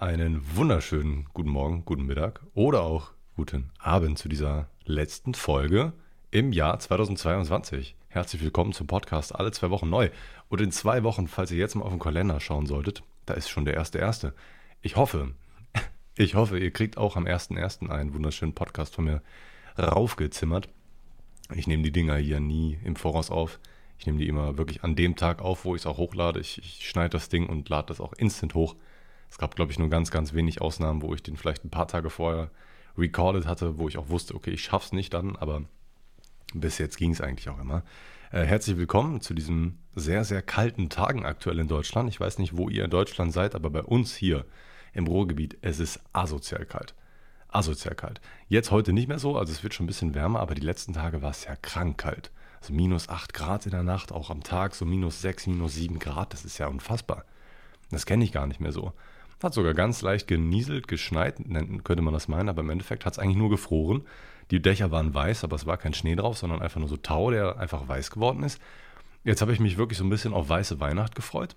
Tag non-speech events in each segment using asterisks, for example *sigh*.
Einen wunderschönen guten Morgen, guten Mittag oder auch guten Abend zu dieser letzten Folge im Jahr 2022. Herzlich willkommen zum Podcast alle zwei Wochen neu. Und in zwei Wochen, falls ihr jetzt mal auf den Kalender schauen solltet, da ist schon der erste erste. Ich hoffe, *laughs* ich hoffe, ihr kriegt auch am 1.1. einen wunderschönen Podcast von mir raufgezimmert. Ich nehme die Dinger hier nie im Voraus auf. Ich nehme die immer wirklich an dem Tag auf, wo ich es auch hochlade. Ich, ich schneide das Ding und lade das auch instant hoch. Es gab, glaube ich, nur ganz, ganz wenig Ausnahmen, wo ich den vielleicht ein paar Tage vorher recorded hatte, wo ich auch wusste, okay, ich schaff's nicht dann, aber bis jetzt ging es eigentlich auch immer. Äh, herzlich willkommen zu diesen sehr, sehr kalten Tagen aktuell in Deutschland. Ich weiß nicht, wo ihr in Deutschland seid, aber bei uns hier im Ruhrgebiet, es ist asozial kalt. Asozial kalt. Jetzt heute nicht mehr so, also es wird schon ein bisschen wärmer, aber die letzten Tage war es ja krank kalt. Also minus 8 Grad in der Nacht, auch am Tag so minus 6, minus 7 Grad, das ist ja unfassbar. Das kenne ich gar nicht mehr so. Hat sogar ganz leicht genieselt, geschneit, könnte man das meinen, aber im Endeffekt hat es eigentlich nur gefroren. Die Dächer waren weiß, aber es war kein Schnee drauf, sondern einfach nur so Tau, der einfach weiß geworden ist. Jetzt habe ich mich wirklich so ein bisschen auf weiße Weihnacht gefreut.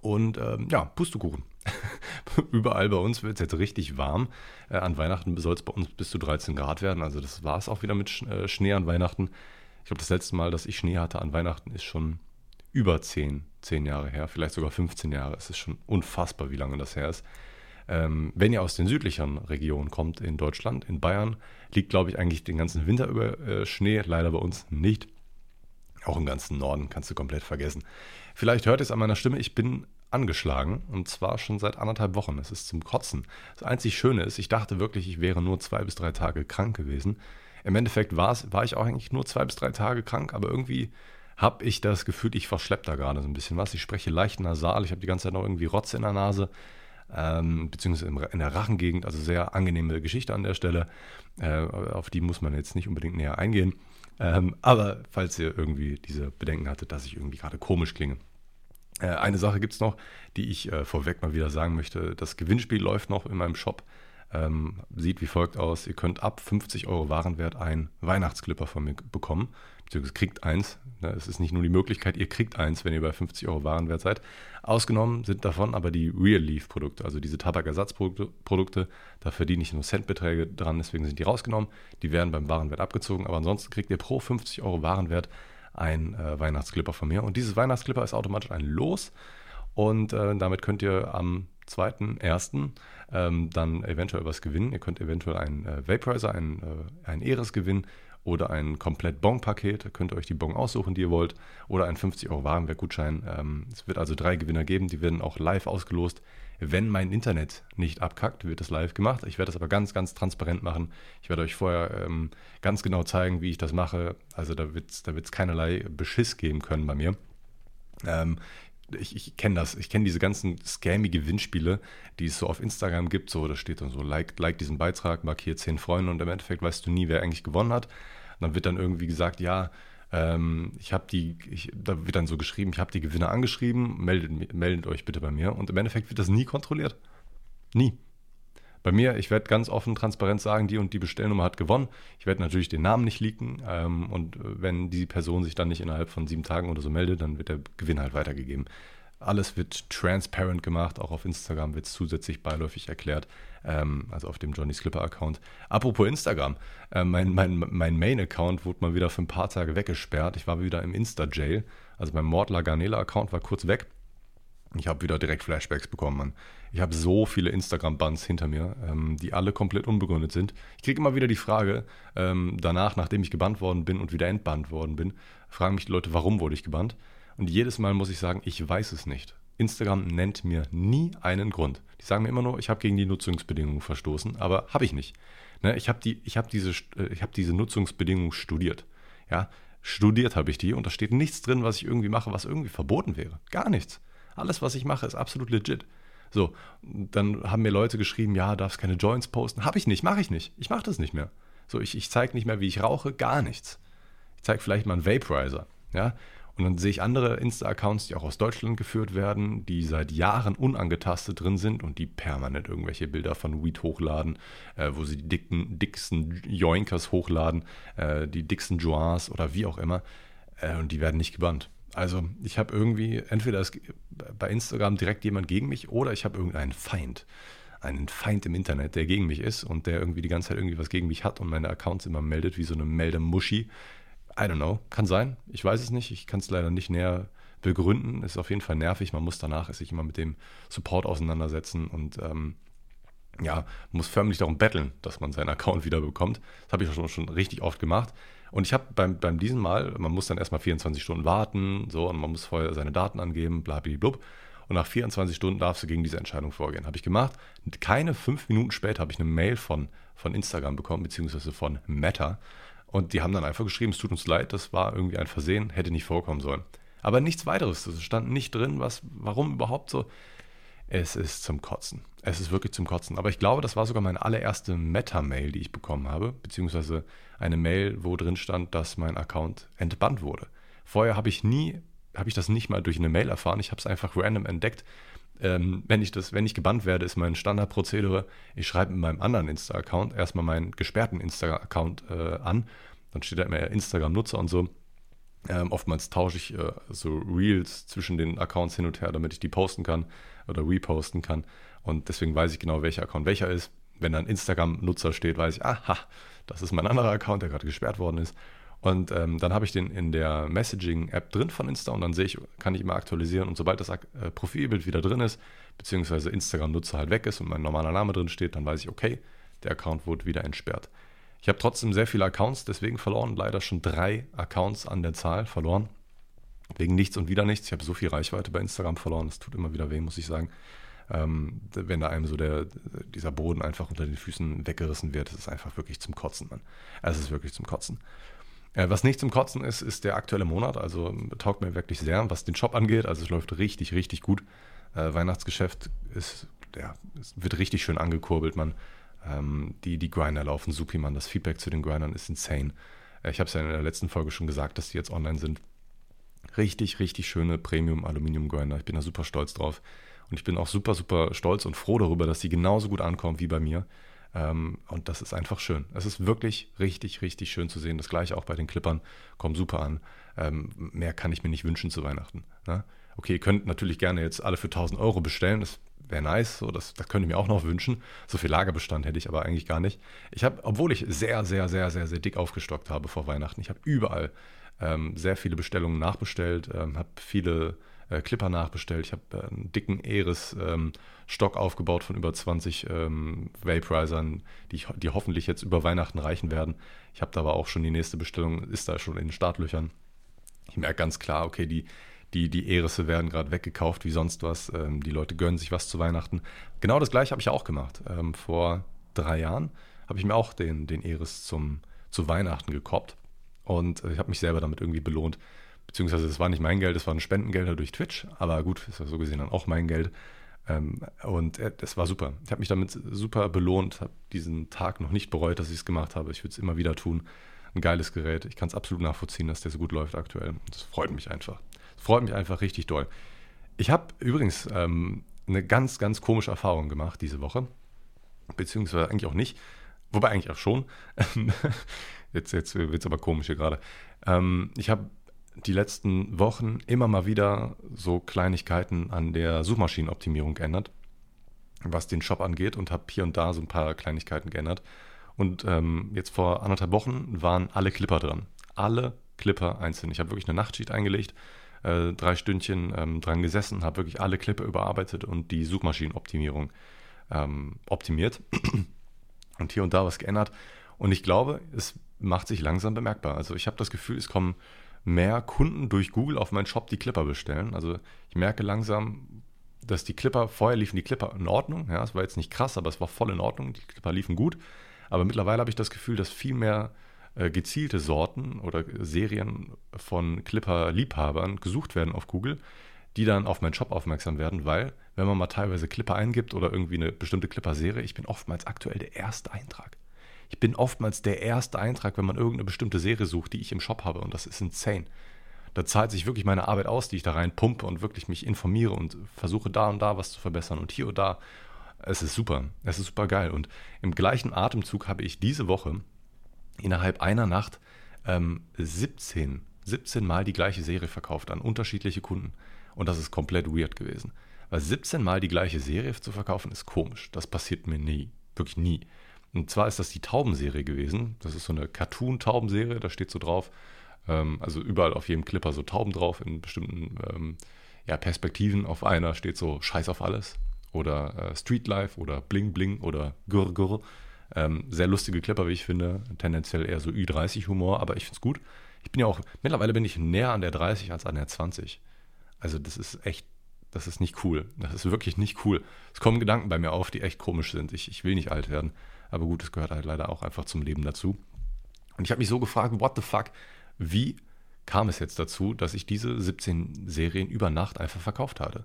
Und ähm, ja, Pustekuchen. *laughs* Überall bei uns wird es jetzt richtig warm. Äh, an Weihnachten soll es bei uns bis zu 13 Grad werden. Also das war es auch wieder mit Sch äh, Schnee an Weihnachten. Ich glaube, das letzte Mal, dass ich Schnee hatte an Weihnachten, ist schon über 10, 10 Jahre her, vielleicht sogar 15 Jahre. Es ist schon unfassbar, wie lange das her ist. Ähm, wenn ihr aus den südlichen Regionen kommt in Deutschland, in Bayern, liegt, glaube ich, eigentlich den ganzen Winter über äh, Schnee. Leider bei uns nicht. Auch im ganzen Norden kannst du komplett vergessen. Vielleicht hört ihr es an meiner Stimme, ich bin angeschlagen und zwar schon seit anderthalb Wochen. Es ist zum Kotzen. Das einzig Schöne ist, ich dachte wirklich, ich wäre nur zwei bis drei Tage krank gewesen. Im Endeffekt war ich auch eigentlich nur zwei bis drei Tage krank, aber irgendwie habe ich das Gefühl, ich verschleppe da gerade so ein bisschen was. Ich spreche leicht nasal, ich habe die ganze Zeit noch irgendwie Rotze in der Nase, ähm, beziehungsweise in der Rachengegend, also sehr angenehme Geschichte an der Stelle. Äh, auf die muss man jetzt nicht unbedingt näher eingehen. Ähm, aber falls ihr irgendwie diese Bedenken hattet, dass ich irgendwie gerade komisch klinge. Äh, eine Sache gibt es noch, die ich äh, vorweg mal wieder sagen möchte. Das Gewinnspiel läuft noch in meinem Shop. Ähm, sieht wie folgt aus. Ihr könnt ab 50 Euro Warenwert einen Weihnachtsclipper von mir bekommen beziehungsweise kriegt eins. Ne, es ist nicht nur die Möglichkeit, ihr kriegt eins, wenn ihr bei 50 Euro Warenwert seid. Ausgenommen sind davon aber die Real Leaf Produkte, also diese Tabakersatzprodukte. Da verdiene ich nur Centbeträge dran, deswegen sind die rausgenommen. Die werden beim Warenwert abgezogen, aber ansonsten kriegt ihr pro 50 Euro Warenwert ein äh, Weihnachtsclipper von mir. Und dieses Weihnachtsclipper ist automatisch ein Los. Und äh, damit könnt ihr am 2.1. Ähm, dann eventuell was gewinnen. Ihr könnt eventuell einen äh, Vaporizer, einen, äh, einen gewinnen oder ein komplett Bon-Paket. Da könnt ihr euch die Bon aussuchen, die ihr wollt. Oder ein 50 Euro Warenwerkgutschein. Ähm, es wird also drei Gewinner geben. Die werden auch live ausgelost. Wenn mein Internet nicht abkackt, wird das live gemacht. Ich werde das aber ganz, ganz transparent machen. Ich werde euch vorher ähm, ganz genau zeigen, wie ich das mache. Also da wird es da wird's keinerlei Beschiss geben können bei mir. Ähm, ich, ich kenne das, ich kenne diese ganzen scammy Gewinnspiele, die es so auf Instagram gibt, so, da steht dann so, like, like diesen Beitrag, markiere zehn Freunde und im Endeffekt weißt du nie, wer eigentlich gewonnen hat. Dann wird dann irgendwie gesagt, ja, ähm, ich habe die, ich, da wird dann so geschrieben, ich habe die Gewinner angeschrieben, meldet, meldet euch bitte bei mir. Und im Endeffekt wird das nie kontrolliert. Nie. Bei mir, ich werde ganz offen, transparent sagen, die und die Bestellnummer hat gewonnen. Ich werde natürlich den Namen nicht leaken. Ähm, und wenn die Person sich dann nicht innerhalb von sieben Tagen oder so meldet, dann wird der Gewinn halt weitergegeben. Alles wird transparent gemacht, auch auf Instagram wird es zusätzlich beiläufig erklärt, ähm, also auf dem Johnny Slipper Account. Apropos Instagram, äh, mein, mein, mein Main-Account wurde mal wieder für ein paar Tage weggesperrt. Ich war wieder im Insta-Jail, also mein Mordler Garnela Account war kurz weg. Ich habe wieder direkt Flashbacks bekommen, Mann. Ich habe so viele Instagram-Bands hinter mir, ähm, die alle komplett unbegründet sind. Ich kriege immer wieder die Frage, ähm, danach, nachdem ich gebannt worden bin und wieder entbannt worden bin, fragen mich die Leute, warum wurde ich gebannt? Und jedes Mal muss ich sagen, ich weiß es nicht. Instagram nennt mir nie einen Grund. Die sagen mir immer nur, ich habe gegen die Nutzungsbedingungen verstoßen, aber habe ich nicht. Ne, ich habe die, hab diese, äh, hab diese Nutzungsbedingungen studiert. Ja, studiert habe ich die und da steht nichts drin, was ich irgendwie mache, was irgendwie verboten wäre. Gar nichts. Alles, was ich mache, ist absolut legit. So, dann haben mir Leute geschrieben, ja, darfst keine Joints posten. Habe ich nicht, mache ich nicht. Ich mache das nicht mehr. So, ich, ich zeige nicht mehr, wie ich rauche, gar nichts. Ich zeige vielleicht mal einen Vaporizer. Ja, und dann sehe ich andere Insta-Accounts, die auch aus Deutschland geführt werden, die seit Jahren unangetastet drin sind und die permanent irgendwelche Bilder von Weed hochladen, äh, wo sie die dicken, dicksten Joinkers hochladen, äh, die dicksten Joints oder wie auch immer. Äh, und die werden nicht gebannt. Also ich habe irgendwie, entweder ist bei Instagram direkt jemand gegen mich oder ich habe irgendeinen Feind. Einen Feind im Internet, der gegen mich ist und der irgendwie die ganze Zeit irgendwie was gegen mich hat und meine Accounts immer meldet, wie so eine Meldemuschi. I don't know. Kann sein. Ich weiß es nicht. Ich kann es leider nicht näher begründen. Ist auf jeden Fall nervig. Man muss danach sich immer mit dem Support auseinandersetzen und ähm, ja, muss förmlich darum betteln, dass man seinen Account wieder bekommt. Das habe ich schon, schon richtig oft gemacht. Und ich habe beim, beim diesem Mal, man muss dann erstmal 24 Stunden warten, so, und man muss vorher seine Daten angeben, blub. Und nach 24 Stunden darfst du gegen diese Entscheidung vorgehen. Habe ich gemacht. keine fünf Minuten später habe ich eine Mail von, von Instagram bekommen, beziehungsweise von Meta. Und die haben dann einfach geschrieben, es tut uns leid, das war irgendwie ein Versehen, hätte nicht vorkommen sollen. Aber nichts weiteres. Es stand nicht drin, was, warum überhaupt so. Es ist zum Kotzen. Es ist wirklich zum Kotzen. Aber ich glaube, das war sogar meine allererste Meta-Mail, die ich bekommen habe, beziehungsweise eine Mail, wo drin stand, dass mein Account entbannt wurde. Vorher habe ich nie, habe ich das nicht mal durch eine Mail erfahren. Ich habe es einfach random entdeckt. Ähm, wenn ich das, wenn ich gebannt werde, ist mein Standardprozedere, ich schreibe in meinem anderen Insta-Account erstmal meinen gesperrten Insta-Account äh, an. Dann steht da immer Instagram-Nutzer und so. Ähm, oftmals tausche ich äh, so Reels zwischen den Accounts hin und her, damit ich die posten kann oder reposten kann. Und deswegen weiß ich genau, welcher Account welcher ist. Wenn dann Instagram-Nutzer steht, weiß ich, aha, das ist mein anderer Account, der gerade gesperrt worden ist. Und ähm, dann habe ich den in der Messaging-App drin von Insta und dann sehe ich, kann ich immer aktualisieren. Und sobald das äh, Profilbild wieder drin ist, beziehungsweise Instagram-Nutzer halt weg ist und mein normaler Name drin steht, dann weiß ich, okay, der Account wurde wieder entsperrt. Ich habe trotzdem sehr viele Accounts deswegen verloren, leider schon drei Accounts an der Zahl verloren. Wegen nichts und wieder nichts. Ich habe so viel Reichweite bei Instagram verloren, das tut immer wieder weh, muss ich sagen. Ähm, wenn da einem so der, dieser Boden einfach unter den Füßen weggerissen wird, das ist einfach wirklich zum Kotzen, Mann. Es ist wirklich zum Kotzen. Äh, was nicht zum Kotzen ist, ist der aktuelle Monat. Also taugt mir wirklich sehr, was den Shop angeht. Also es läuft richtig, richtig gut. Äh, Weihnachtsgeschäft ist, ja, es wird richtig schön angekurbelt, man. Ähm, die, die Grinder laufen super, man. Das Feedback zu den Grindern ist insane. Äh, ich habe es ja in der letzten Folge schon gesagt, dass die jetzt online sind. Richtig, richtig schöne Premium-Aluminium-Grinder. Ich bin da super stolz drauf. Und ich bin auch super, super stolz und froh darüber, dass die genauso gut ankommen wie bei mir. Ähm, und das ist einfach schön. Es ist wirklich richtig, richtig schön zu sehen. Das gleiche auch bei den Clippern. Kommen super an. Ähm, mehr kann ich mir nicht wünschen zu Weihnachten. Ne? Okay, ihr könnt natürlich gerne jetzt alle für 1000 Euro bestellen. Das wäre nice, so, das, das könnte ich mir auch noch wünschen. So viel Lagerbestand hätte ich aber eigentlich gar nicht. Ich habe, obwohl ich sehr, sehr, sehr, sehr, sehr dick aufgestockt habe vor Weihnachten, ich habe überall ähm, sehr viele Bestellungen nachbestellt, habe viele äh, Clipper nachbestellt, ich habe äh, einen dicken Eris-Stock ähm, aufgebaut von über 20 ähm, Vaporizern, die, ich, die hoffentlich jetzt über Weihnachten reichen werden. Ich habe da aber auch schon die nächste Bestellung, ist da schon in den Startlöchern. Ich merke ganz klar, okay, die die, die Erisse werden gerade weggekauft wie sonst was. Ähm, die Leute gönnen sich was zu Weihnachten. Genau das gleiche habe ich auch gemacht. Ähm, vor drei Jahren habe ich mir auch den, den Eris zum, zu Weihnachten gekoppt. Und äh, ich habe mich selber damit irgendwie belohnt. Beziehungsweise es war nicht mein Geld, es waren Spendengelder durch Twitch. Aber gut, ist ja so gesehen dann auch mein Geld. Ähm, und äh, das war super. Ich habe mich damit super belohnt, habe diesen Tag noch nicht bereut, dass ich es gemacht habe. Ich würde es immer wieder tun. Ein geiles Gerät. Ich kann es absolut nachvollziehen, dass der so gut läuft aktuell. Das freut mich einfach. Freut mich einfach richtig doll. Ich habe übrigens ähm, eine ganz, ganz komische Erfahrung gemacht diese Woche. Beziehungsweise eigentlich auch nicht. Wobei eigentlich auch schon. *laughs* jetzt jetzt wird es aber komisch hier gerade. Ähm, ich habe die letzten Wochen immer mal wieder so Kleinigkeiten an der Suchmaschinenoptimierung geändert, was den Shop angeht und habe hier und da so ein paar Kleinigkeiten geändert. Und ähm, jetzt vor anderthalb Wochen waren alle Clipper dran. Alle Clipper einzeln. Ich habe wirklich eine Nachtschicht eingelegt, äh, drei Stündchen ähm, dran gesessen, habe wirklich alle Clipper überarbeitet und die Suchmaschinenoptimierung ähm, optimiert *clears throat* und hier und da was geändert. Und ich glaube, es macht sich langsam bemerkbar. Also ich habe das Gefühl, es kommen mehr Kunden durch Google auf meinen Shop die Clipper bestellen. Also ich merke langsam, dass die Clipper, vorher liefen die Clipper in Ordnung. Ja, es war jetzt nicht krass, aber es war voll in Ordnung. Die Clipper liefen gut. Aber mittlerweile habe ich das Gefühl, dass viel mehr äh, gezielte Sorten oder Serien von Clipper-Liebhabern gesucht werden auf Google, die dann auf meinen Shop aufmerksam werden, weil, wenn man mal teilweise Clipper eingibt oder irgendwie eine bestimmte Clipper-Serie, ich bin oftmals aktuell der erste Eintrag. Ich bin oftmals der erste Eintrag, wenn man irgendeine bestimmte Serie sucht, die ich im Shop habe und das ist insane. Da zahlt sich wirklich meine Arbeit aus, die ich da rein pumpe und wirklich mich informiere und versuche da und da was zu verbessern und hier und da. Es ist super. Es ist super geil. Und im gleichen Atemzug habe ich diese Woche innerhalb einer Nacht ähm, 17, 17 Mal die gleiche Serie verkauft an unterschiedliche Kunden. Und das ist komplett weird gewesen. Weil 17 Mal die gleiche Serie zu verkaufen ist komisch. Das passiert mir nie. Wirklich nie. Und zwar ist das die Taubenserie gewesen. Das ist so eine Cartoon-Taubenserie, da steht so drauf. Ähm, also überall auf jedem Clipper so Tauben drauf in bestimmten ähm, ja, Perspektiven. Auf einer steht so Scheiß auf alles oder äh, Street Life oder Bling Bling oder Gurr Gurr. Ähm, sehr lustige Clipper, wie ich finde. Tendenziell eher so Ü30-Humor, aber ich finde es gut. Ich bin ja auch, mittlerweile bin ich näher an der 30 als an der 20. Also das ist echt, das ist nicht cool. Das ist wirklich nicht cool. Es kommen Gedanken bei mir auf, die echt komisch sind. Ich, ich will nicht alt werden. Aber gut, es gehört halt leider auch einfach zum Leben dazu. Und ich habe mich so gefragt, what the fuck, wie kam es jetzt dazu, dass ich diese 17 Serien über Nacht einfach verkauft hatte?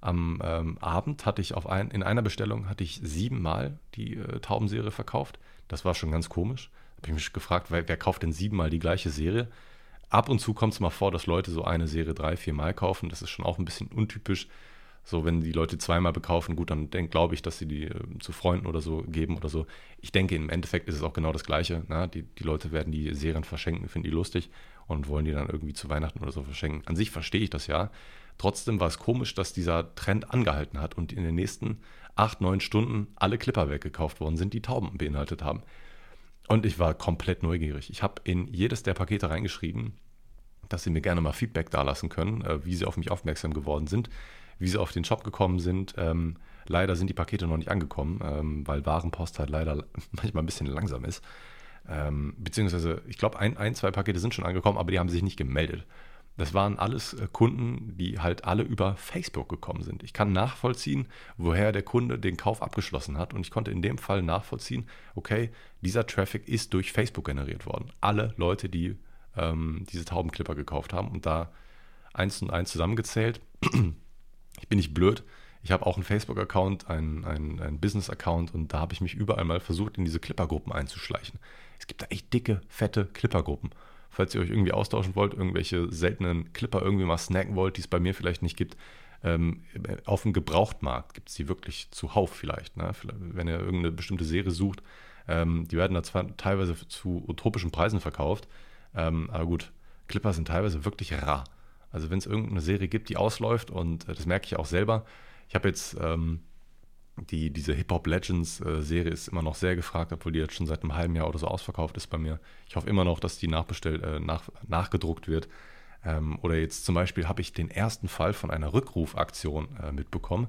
Am ähm, Abend hatte ich auf ein, in einer Bestellung hatte ich siebenmal die äh, Taubenserie verkauft. Das war schon ganz komisch. Habe ich mich gefragt, wer, wer kauft denn siebenmal die gleiche Serie? Ab und zu kommt es mal vor, dass Leute so eine Serie drei, viermal kaufen. Das ist schon auch ein bisschen untypisch. So, wenn die Leute zweimal bekaufen, gut, dann glaube ich, dass sie die äh, zu Freunden oder so geben oder so. Ich denke, im Endeffekt ist es auch genau das Gleiche. Na? Die, die Leute werden die Serien verschenken, finden die lustig und wollen die dann irgendwie zu Weihnachten oder so verschenken. An sich verstehe ich das ja. Trotzdem war es komisch, dass dieser Trend angehalten hat und in den nächsten acht, neun Stunden alle Clipper weggekauft worden sind, die Tauben beinhaltet haben. Und ich war komplett neugierig. Ich habe in jedes der Pakete reingeschrieben, dass sie mir gerne mal Feedback dalassen können, äh, wie sie auf mich aufmerksam geworden sind wie sie auf den Shop gekommen sind. Ähm, leider sind die Pakete noch nicht angekommen, ähm, weil Warenpost halt leider *laughs* manchmal ein bisschen langsam ist. Ähm, beziehungsweise, ich glaube, ein, ein, zwei Pakete sind schon angekommen, aber die haben sich nicht gemeldet. Das waren alles äh, Kunden, die halt alle über Facebook gekommen sind. Ich kann nachvollziehen, woher der Kunde den Kauf abgeschlossen hat. Und ich konnte in dem Fall nachvollziehen, okay, dieser Traffic ist durch Facebook generiert worden. Alle Leute, die ähm, diese Taubenclipper gekauft haben und da eins und eins zusammengezählt, *clears throat* ich bin nicht blöd. Ich habe auch einen Facebook-Account, einen, einen, Business-Account und da habe ich mich überall mal versucht, in diese Clipper-Gruppen einzuschleichen. Es gibt da echt dicke, fette Clipper-Gruppen. Falls ihr euch irgendwie austauschen wollt, irgendwelche seltenen Clipper irgendwie mal snacken wollt, die es bei mir vielleicht nicht gibt, ähm, auf dem Gebrauchtmarkt gibt es die wirklich zuhauf vielleicht. Ne? Wenn ihr irgendeine bestimmte Serie sucht, ähm, die werden da zwar teilweise zu utopischen Preisen verkauft, ähm, aber gut, Clipper sind teilweise wirklich rar. Also wenn es irgendeine Serie gibt, die ausläuft und äh, das merke ich auch selber. Ich habe jetzt ähm, die, diese Hip-Hop Legends äh, ist immer noch sehr gefragt, obwohl die jetzt schon seit einem halben Jahr oder so ausverkauft ist bei mir. Ich hoffe immer noch, dass die nachbestellt, äh, nach, nachgedruckt wird. Ähm, oder jetzt zum Beispiel habe ich den ersten Fall von einer Rückrufaktion äh, mitbekommen.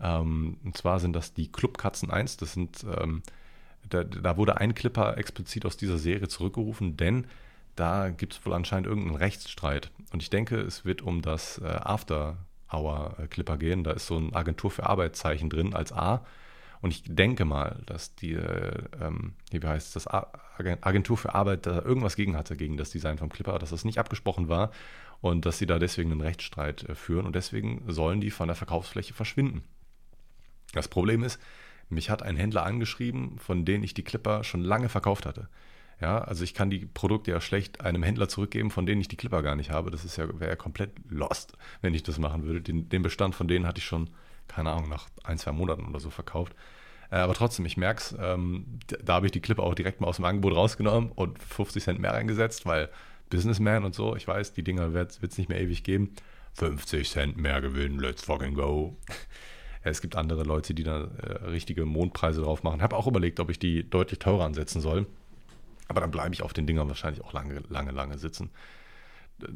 Ähm, und zwar sind das die Clubkatzen 1. Das sind, ähm, da, da wurde ein Clipper explizit aus dieser Serie zurückgerufen, denn da gibt es wohl anscheinend irgendeinen Rechtsstreit. Und ich denke, es wird um das äh, After-Hour-Clipper gehen. Da ist so ein Agentur für Arbeitszeichen drin als A. Und ich denke mal, dass die, äh, ähm, wie heißt das, Agentur für Arbeit da irgendwas gegen hatte, gegen das Design vom Clipper, dass das nicht abgesprochen war und dass sie da deswegen einen Rechtsstreit äh, führen und deswegen sollen die von der Verkaufsfläche verschwinden. Das Problem ist, mich hat ein Händler angeschrieben, von dem ich die Clipper schon lange verkauft hatte. Ja, also ich kann die Produkte ja schlecht einem Händler zurückgeben, von denen ich die Clipper gar nicht habe. Das ist ja, wäre ja komplett lost, wenn ich das machen würde. Den, den, Bestand von denen hatte ich schon, keine Ahnung, nach ein, zwei Monaten oder so verkauft. Äh, aber trotzdem, ich merke es, ähm, da habe ich die Clipper auch direkt mal aus dem Angebot rausgenommen und 50 Cent mehr reingesetzt, weil Businessman und so, ich weiß, die Dinger wird es nicht mehr ewig geben. 50 Cent mehr gewinnen, let's fucking go. es gibt andere Leute, die da äh, richtige Mondpreise drauf machen. Habe auch überlegt, ob ich die deutlich teurer ansetzen soll. Aber dann bleibe ich auf den Dingern wahrscheinlich auch lange, lange, lange sitzen.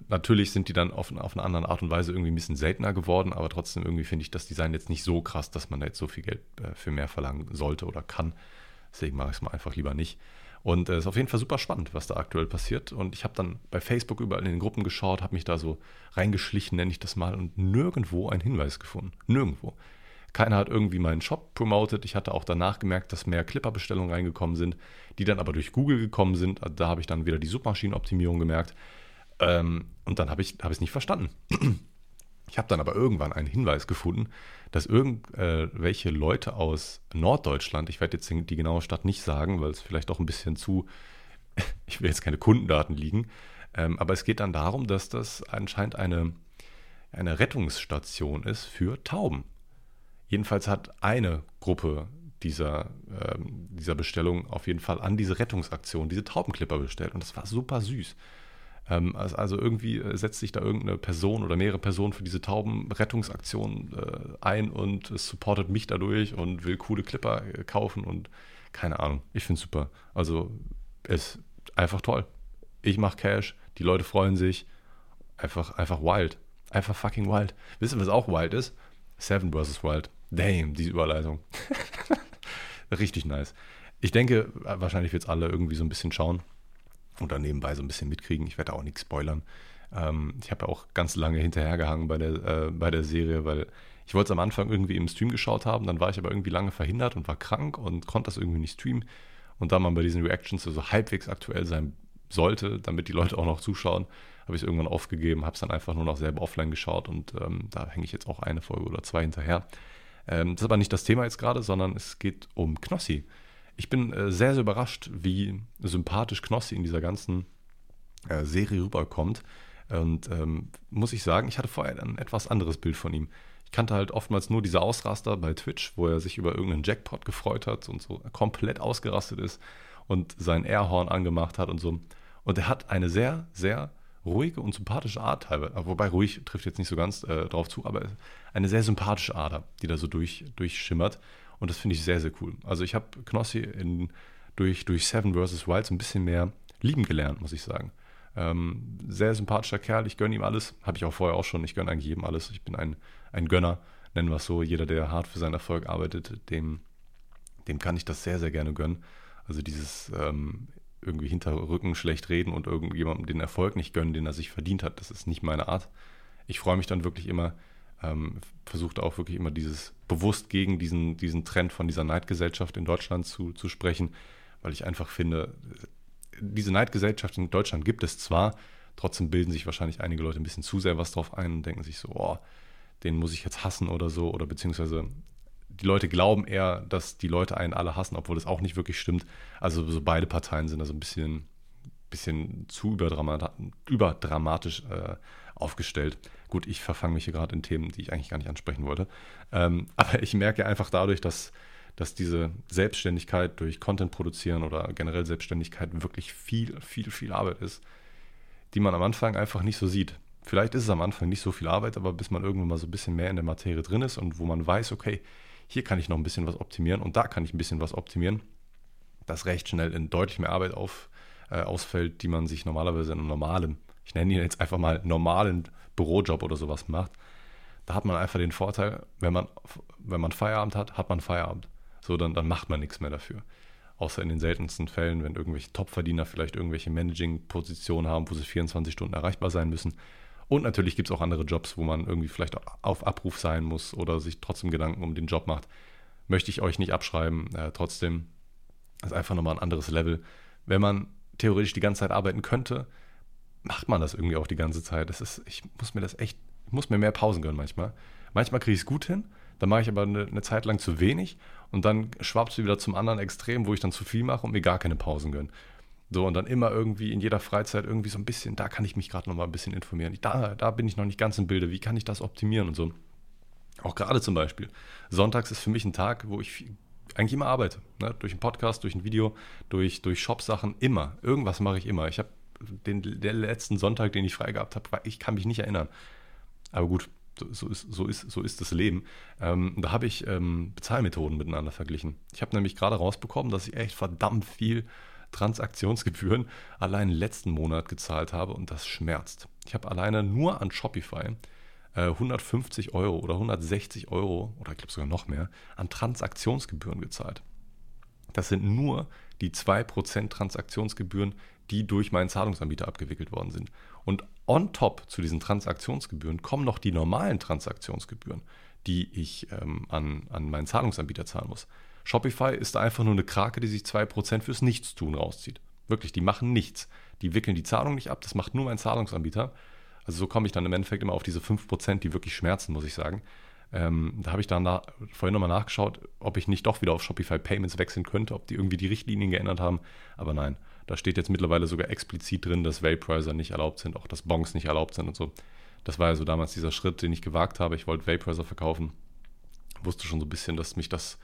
Natürlich sind die dann auf, auf eine andere Art und Weise irgendwie ein bisschen seltener geworden, aber trotzdem irgendwie finde ich das Design jetzt nicht so krass, dass man da jetzt so viel Geld äh, für mehr verlangen sollte oder kann. Deswegen mache ich es mal einfach lieber nicht. Und es äh, ist auf jeden Fall super spannend, was da aktuell passiert. Und ich habe dann bei Facebook überall in den Gruppen geschaut, habe mich da so reingeschlichen, nenne ich das mal, und nirgendwo einen Hinweis gefunden. Nirgendwo. Keiner hat irgendwie meinen Shop promotet. Ich hatte auch danach gemerkt, dass mehr Clipper-Bestellungen reingekommen sind, die dann aber durch Google gekommen sind. Also da habe ich dann wieder die Suchmaschinenoptimierung gemerkt. Ähm, und dann habe ich es hab nicht verstanden. *clears throat* Ich habe dann aber irgendwann einen Hinweis gefunden, dass irgendwelche äh, Leute aus Norddeutschland, ich werde jetzt die genaue Stadt nicht sagen, weil es vielleicht auch ein bisschen zu, *laughs* ich will jetzt keine Kundendaten liegen, ähm, aber es geht dann darum, dass das anscheinend eine, eine Rettungsstation ist für Tauben. Jedenfalls hat eine Gruppe dieser, äh, dieser Bestellung auf jeden Fall an diese Rettungsaktion diese Taubenklipper bestellt. Und das war super süß. Ähm, also irgendwie äh, setzt sich da irgendeine Person oder mehrere Personen für diese Taubenrettungsaktion äh, ein und es supportet mich dadurch und will coole Clipper äh, kaufen und keine Ahnung. Ich finde es super. Also ist einfach toll. Ich mache Cash, die Leute freuen sich. Einfach, einfach wild. Einfach fucking wild. Wisst ihr, was auch wild ist? Seven vs. Wild. Damn, diese Überleitung. *laughs* Richtig nice. Ich denke, wahrscheinlich wird es alle irgendwie so ein bisschen schauen oder nebenbei so ein bisschen mitkriegen. Ich werde auch nichts spoilern. Ähm, ich habe ja auch ganz lange hinterhergehangen bei der, äh, bei der Serie, weil ich wollte es am Anfang irgendwie im Stream geschaut haben, dann war ich aber irgendwie lange verhindert und war krank und konnte das irgendwie nicht streamen. Und da man bei diesen Reactions so also halbwegs aktuell sein sollte, damit die Leute auch noch zuschauen, habe ich es irgendwann aufgegeben, habe es dann einfach nur noch selber offline geschaut und ähm, da hänge ich jetzt auch eine Folge oder zwei hinterher. Ähm, das ist aber nicht das Thema jetzt gerade, sondern es geht um Knossi. Ich bin äh, sehr, sehr überrascht, wie sympathisch Knossi in dieser ganzen äh, Serie rüberkommt. Und ähm, muss ich sagen, ich hatte vorher ein etwas anderes Bild von ihm. Ich kannte halt oftmals nur diese Ausraster bei Twitch, wo er sich über irgendeinen Jackpot gefreut hat und so komplett ausgerastet ist und sein Airhorn angemacht hat und so. Und er hat eine sehr, sehr ruhige und sympathische Art teilweise. Wobei ruhig trifft jetzt nicht so ganz äh, drauf zu, aber eine sehr sympathische Ader, die da so durch, durchschimmert. Und das finde ich sehr, sehr cool. Also ich habe Knossi in, durch, durch Seven vs. Wild so ein bisschen mehr lieben gelernt, muss ich sagen. Ähm, sehr sympathischer Kerl, ich gönne ihm alles. Habe ich auch vorher auch schon. Ich gönne eigentlich jedem alles. Ich bin ein, ein Gönner, nennen wir es so. Jeder, der hart für seinen Erfolg arbeitet, dem, dem kann ich das sehr, sehr gerne gönnen. Also dieses ähm, irgendwie hinter Rücken schlecht reden und irgendjemandem den Erfolg nicht gönnen, den er sich verdient hat, das ist nicht meine Art. Ich freue mich dann wirklich immer, ähm, versucht auch wirklich immer dieses bewusst gegen diesen, diesen Trend von dieser Neidgesellschaft in Deutschland zu, zu sprechen, weil ich einfach finde, diese Neidgesellschaft in Deutschland gibt es zwar, trotzdem bilden sich wahrscheinlich einige Leute ein bisschen zu sehr was drauf ein und denken sich so, oh, den muss ich jetzt hassen oder so, oder beziehungsweise die Leute glauben eher, dass die Leute einen alle hassen, obwohl das auch nicht wirklich stimmt. Also so beide Parteien sind da so ein bisschen, bisschen zu überdramatisch, äh, aufgestellt. Gut, ich verfange mich hier gerade in Themen, die ich eigentlich gar nicht ansprechen wollte. Ähm, *laughs* aber ich merke einfach dadurch, dass, dass diese Selbstständigkeit durch Content produzieren oder generell Selbstständigkeit wirklich viel, viel, viel Arbeit ist, die man am Anfang einfach nicht so sieht. Vielleicht ist es am Anfang nicht so viel Arbeit, aber bis man irgendwann mal so ein bisschen mehr in der Materie drin ist und wo man weiß, okay, hier kann ich noch ein bisschen was optimieren und da kann ich ein bisschen was optimieren, dass recht schnell in deutlich mehr Arbeit auf, äh, ausfällt, die man sich normalerweise in einem normalen ich nenne ihn jetzt einfach mal normalen Bürojob oder sowas macht, da hat man einfach den Vorteil, wenn man, wenn man Feierabend hat, hat man Feierabend. So, dann, dann macht man nichts mehr dafür. Außer in den seltensten Fällen, wenn irgendwelche Topverdiener vielleicht irgendwelche Managing-Positionen haben, wo sie 24 Stunden erreichbar sein müssen. Und natürlich gibt es auch andere Jobs, wo man irgendwie vielleicht auf Abruf sein muss oder sich trotzdem Gedanken um den Job macht. Möchte ich euch nicht abschreiben. Äh, trotzdem ist einfach nochmal ein anderes Level. Wenn man theoretisch die ganze Zeit arbeiten könnte, macht man das irgendwie auch die ganze Zeit. Das ist, ich muss mir das echt, ich muss mir mehr Pausen gönnen manchmal. Manchmal kriege ich es gut hin, dann mache ich aber eine, eine, Zeit lang zu wenig und dann schwappt es wieder zum anderen Extrem, wo ich dann zu viel mache und mir gar keine Pausen gönne. So, und dann immer irgendwie in jeder Freizeit irgendwie so ein bisschen, da kann ich mich gerade noch mal ein bisschen informieren. Da, da bin ich noch nicht ganz im Bilde. Wie kann ich das optimieren und so. Auch gerade zum Beispiel. Sonntags ist für mich ein Tag, wo ich eigentlich immer arbeite. Ne? Durch einen Podcast, durch ein Video, durch, durch Shop-Sachen, immer. Irgendwas mache ich immer. Ich habe den, der letzten Sonntag, den ich frei gehabt habe, ich kann mich nicht erinnern. Aber gut, so, so, ist, so, ist, so ist das Leben. Ähm, da habe ich ähm, Bezahlmethoden miteinander verglichen. Ich habe nämlich gerade rausbekommen, dass ich echt verdammt viel Transaktionsgebühren allein letzten Monat gezahlt habe und das schmerzt. Ich habe alleine nur an Shopify äh, 150 Euro oder 160 Euro oder ich glaube sogar noch mehr an Transaktionsgebühren gezahlt. Das sind nur die 2% Transaktionsgebühren, die durch meinen Zahlungsanbieter abgewickelt worden sind. Und on top zu diesen Transaktionsgebühren kommen noch die normalen Transaktionsgebühren, die ich ähm, an, an meinen Zahlungsanbieter zahlen muss. Shopify ist einfach nur eine Krake, die sich 2% fürs Nichtstun rauszieht. Wirklich, die machen nichts. Die wickeln die Zahlung nicht ab, das macht nur mein Zahlungsanbieter. Also so komme ich dann im Endeffekt immer auf diese 5%, die wirklich schmerzen, muss ich sagen. Ähm, da habe ich dann da vorhin nochmal nachgeschaut, ob ich nicht doch wieder auf Shopify Payments wechseln könnte, ob die irgendwie die Richtlinien geändert haben. Aber nein, da steht jetzt mittlerweile sogar explizit drin, dass Vaporizer nicht erlaubt sind, auch dass Bongs nicht erlaubt sind und so. Das war ja so damals dieser Schritt, den ich gewagt habe. Ich wollte Vaporizer verkaufen. Wusste schon so ein bisschen, dass mich das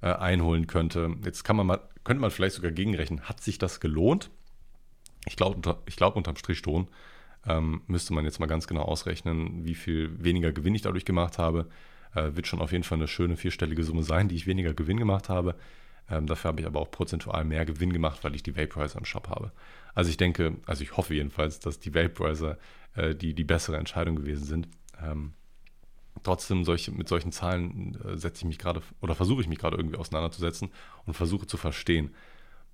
äh, einholen könnte. Jetzt kann man mal, könnte man vielleicht sogar gegenrechnen. Hat sich das gelohnt? Ich glaube, unter, glaub, unterm Strich schon. Ähm, müsste man jetzt mal ganz genau ausrechnen, wie viel weniger Gewinn ich dadurch gemacht habe. Äh, wird schon auf jeden Fall eine schöne vierstellige Summe sein, die ich weniger Gewinn gemacht habe. Ähm, dafür habe ich aber auch prozentual mehr Gewinn gemacht, weil ich die Vaporizer im Shop habe. Also ich denke, also ich hoffe jedenfalls, dass die Vaporizer äh, die, die bessere Entscheidung gewesen sind. Ähm, trotzdem solche, mit solchen Zahlen äh, setze ich mich gerade oder versuche ich mich gerade irgendwie auseinanderzusetzen und versuche zu verstehen.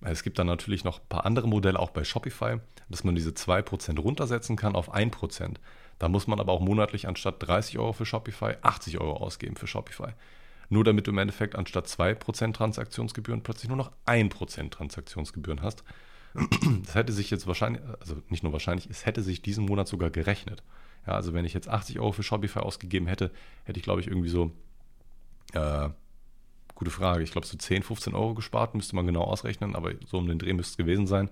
Es gibt dann natürlich noch ein paar andere Modelle, auch bei Shopify, dass man diese 2% runtersetzen kann auf 1%. Da muss man aber auch monatlich anstatt 30 Euro für Shopify 80 Euro ausgeben für Shopify. Nur damit du im Endeffekt anstatt 2% Transaktionsgebühren plötzlich nur noch 1% Transaktionsgebühren hast. Das hätte sich jetzt wahrscheinlich, also nicht nur wahrscheinlich, es hätte sich diesen Monat sogar gerechnet. Ja, also wenn ich jetzt 80 Euro für Shopify ausgegeben hätte, hätte ich glaube ich irgendwie so, äh, gute Frage, ich glaube so 10, 15 Euro gespart, müsste man genau ausrechnen, aber so um den Dreh müsste es gewesen sein.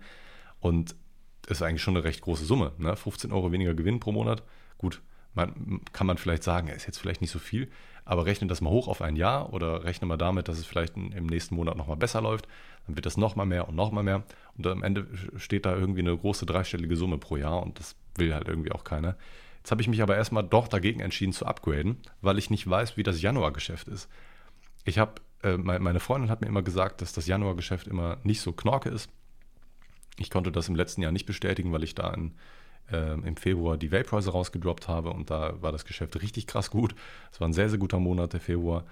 Und das ist eigentlich schon eine recht große Summe. Ne? 15 Euro weniger Gewinn pro Monat. Gut, man, kann man vielleicht sagen, ist jetzt vielleicht nicht so viel, aber rechne das mal hoch auf ein Jahr oder rechne mal damit, dass es vielleicht im nächsten Monat nochmal besser läuft. Dann wird das nochmal mehr und nochmal mehr. Und am Ende steht da irgendwie eine große dreistellige Summe pro Jahr und das will halt irgendwie auch keiner. Jetzt habe ich mich aber erstmal doch dagegen entschieden zu upgraden, weil ich nicht weiß, wie das Januargeschäft ist. Ich habe, äh, meine Freundin hat mir immer gesagt, dass das Januargeschäft immer nicht so knorke ist. Ich konnte das im letzten Jahr nicht bestätigen, weil ich da in äh, im Februar die Vaporizer rausgedroppt habe und da war das Geschäft richtig krass gut. Es war ein sehr, sehr guter Monat, der Februar.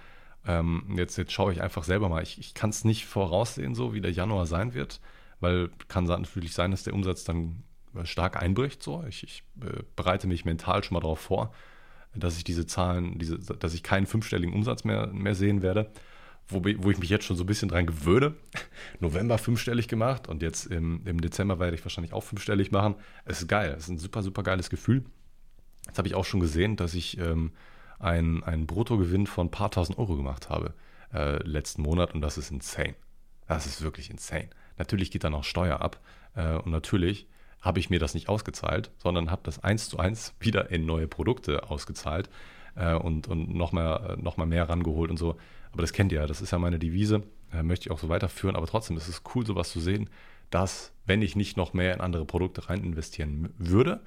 Ähm, jetzt, jetzt schaue ich einfach selber mal. Ich, ich kann es nicht voraussehen, so wie der Januar sein wird, weil kann natürlich sein, dass der Umsatz dann stark einbricht. So. Ich, ich äh, bereite mich mental schon mal darauf vor, dass ich diese Zahlen, diese, dass ich keinen fünfstelligen Umsatz mehr, mehr sehen werde wo, wo ich mich jetzt schon so ein bisschen dran gewöhne. *laughs* November fünfstellig gemacht und jetzt im, im Dezember werde ich wahrscheinlich auch fünfstellig machen. Es ist geil, es ist ein super, super geiles Gefühl. Jetzt habe ich auch schon gesehen, dass ich ähm, einen, einen Bruttogewinn von ein paar tausend Euro gemacht habe äh, letzten Monat und das ist insane. Das ist wirklich insane. Natürlich geht da noch Steuer ab äh, und natürlich habe ich mir das nicht ausgezahlt, sondern habe das eins zu eins wieder in neue Produkte ausgezahlt äh, und, und nochmal noch mal mehr rangeholt und so. Aber das kennt ihr ja, das ist ja meine Devise, äh, möchte ich auch so weiterführen. Aber trotzdem ist es cool, sowas zu sehen, dass, wenn ich nicht noch mehr in andere Produkte rein investieren würde,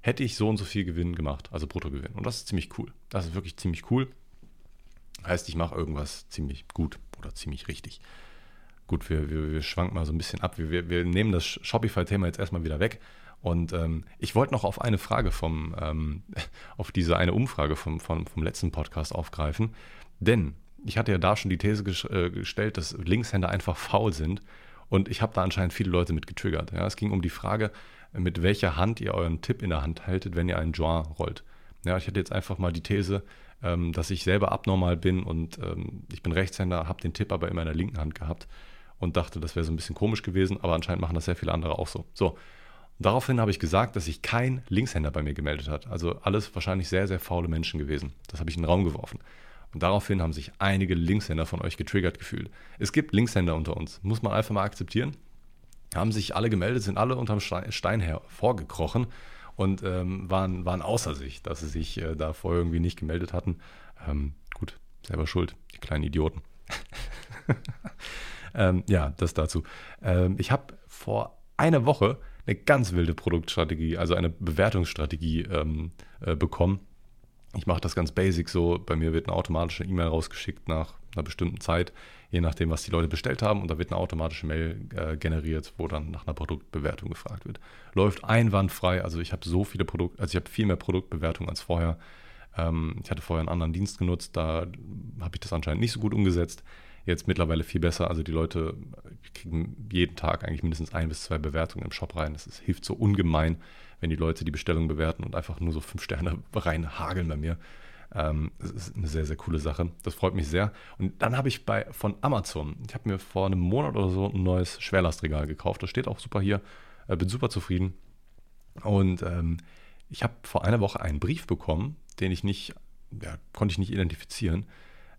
hätte ich so und so viel Gewinn gemacht, also Bruttogewinn. Und das ist ziemlich cool. Das ist wirklich ziemlich cool. Heißt, ich mache irgendwas ziemlich gut oder ziemlich richtig. Gut, wir, wir, wir schwanken mal so ein bisschen ab. Wir, wir nehmen das Shopify-Thema jetzt erstmal wieder weg. Und ähm, ich wollte noch auf eine Frage vom, ähm, *laughs* auf diese eine Umfrage vom, vom, vom letzten Podcast aufgreifen. Denn ich hatte ja da schon die These äh, gestellt, dass Linkshänder einfach faul sind. Und ich habe da anscheinend viele Leute mit getriggert. Ja, es ging um die Frage, mit welcher Hand ihr euren Tipp in der Hand haltet, wenn ihr einen Joint rollt. Ja, ich hatte jetzt einfach mal die These, ähm, dass ich selber abnormal bin und ähm, ich bin Rechtshänder, habe den Tipp aber immer in der linken Hand gehabt und dachte, das wäre so ein bisschen komisch gewesen, aber anscheinend machen das sehr viele andere auch so. So, daraufhin habe ich gesagt, dass sich kein Linkshänder bei mir gemeldet hat. Also alles wahrscheinlich sehr, sehr faule Menschen gewesen. Das habe ich in den Raum geworfen. Und daraufhin haben sich einige Linkshänder von euch getriggert gefühlt. Es gibt Linkshänder unter uns, muss man einfach mal akzeptieren. Haben sich alle gemeldet, sind alle unterm Stein hervorgekrochen und ähm, waren, waren außer sich, dass sie sich äh, da vorher irgendwie nicht gemeldet hatten. Ähm, gut, selber schuld, die kleinen Idioten. *laughs* ähm, ja, das dazu. Ähm, ich habe vor einer Woche eine ganz wilde Produktstrategie, also eine Bewertungsstrategie ähm, äh, bekommen ich mache das ganz basic so. Bei mir wird eine automatische E-Mail rausgeschickt nach einer bestimmten Zeit, je nachdem, was die Leute bestellt haben. Und da wird eine automatische Mail äh, generiert, wo dann nach einer Produktbewertung gefragt wird. Läuft einwandfrei. Also ich habe so viele Produkte, also ich habe viel mehr Produktbewertung als vorher. Ähm, ich hatte vorher einen anderen Dienst genutzt, da habe ich das anscheinend nicht so gut umgesetzt. Jetzt mittlerweile viel besser. Also die Leute kriegen jeden Tag eigentlich mindestens ein bis zwei Bewertungen im Shop rein. Das hilft so ungemein wenn die Leute die Bestellung bewerten und einfach nur so fünf Sterne *laughs* reinhageln bei mir. Ähm, das ist eine sehr, sehr coole Sache. Das freut mich sehr. Und dann habe ich bei von Amazon, ich habe mir vor einem Monat oder so ein neues Schwerlastregal gekauft. Das steht auch super hier. Äh, bin super zufrieden. Und ähm, ich habe vor einer Woche einen Brief bekommen, den ich nicht, ja, konnte ich nicht identifizieren.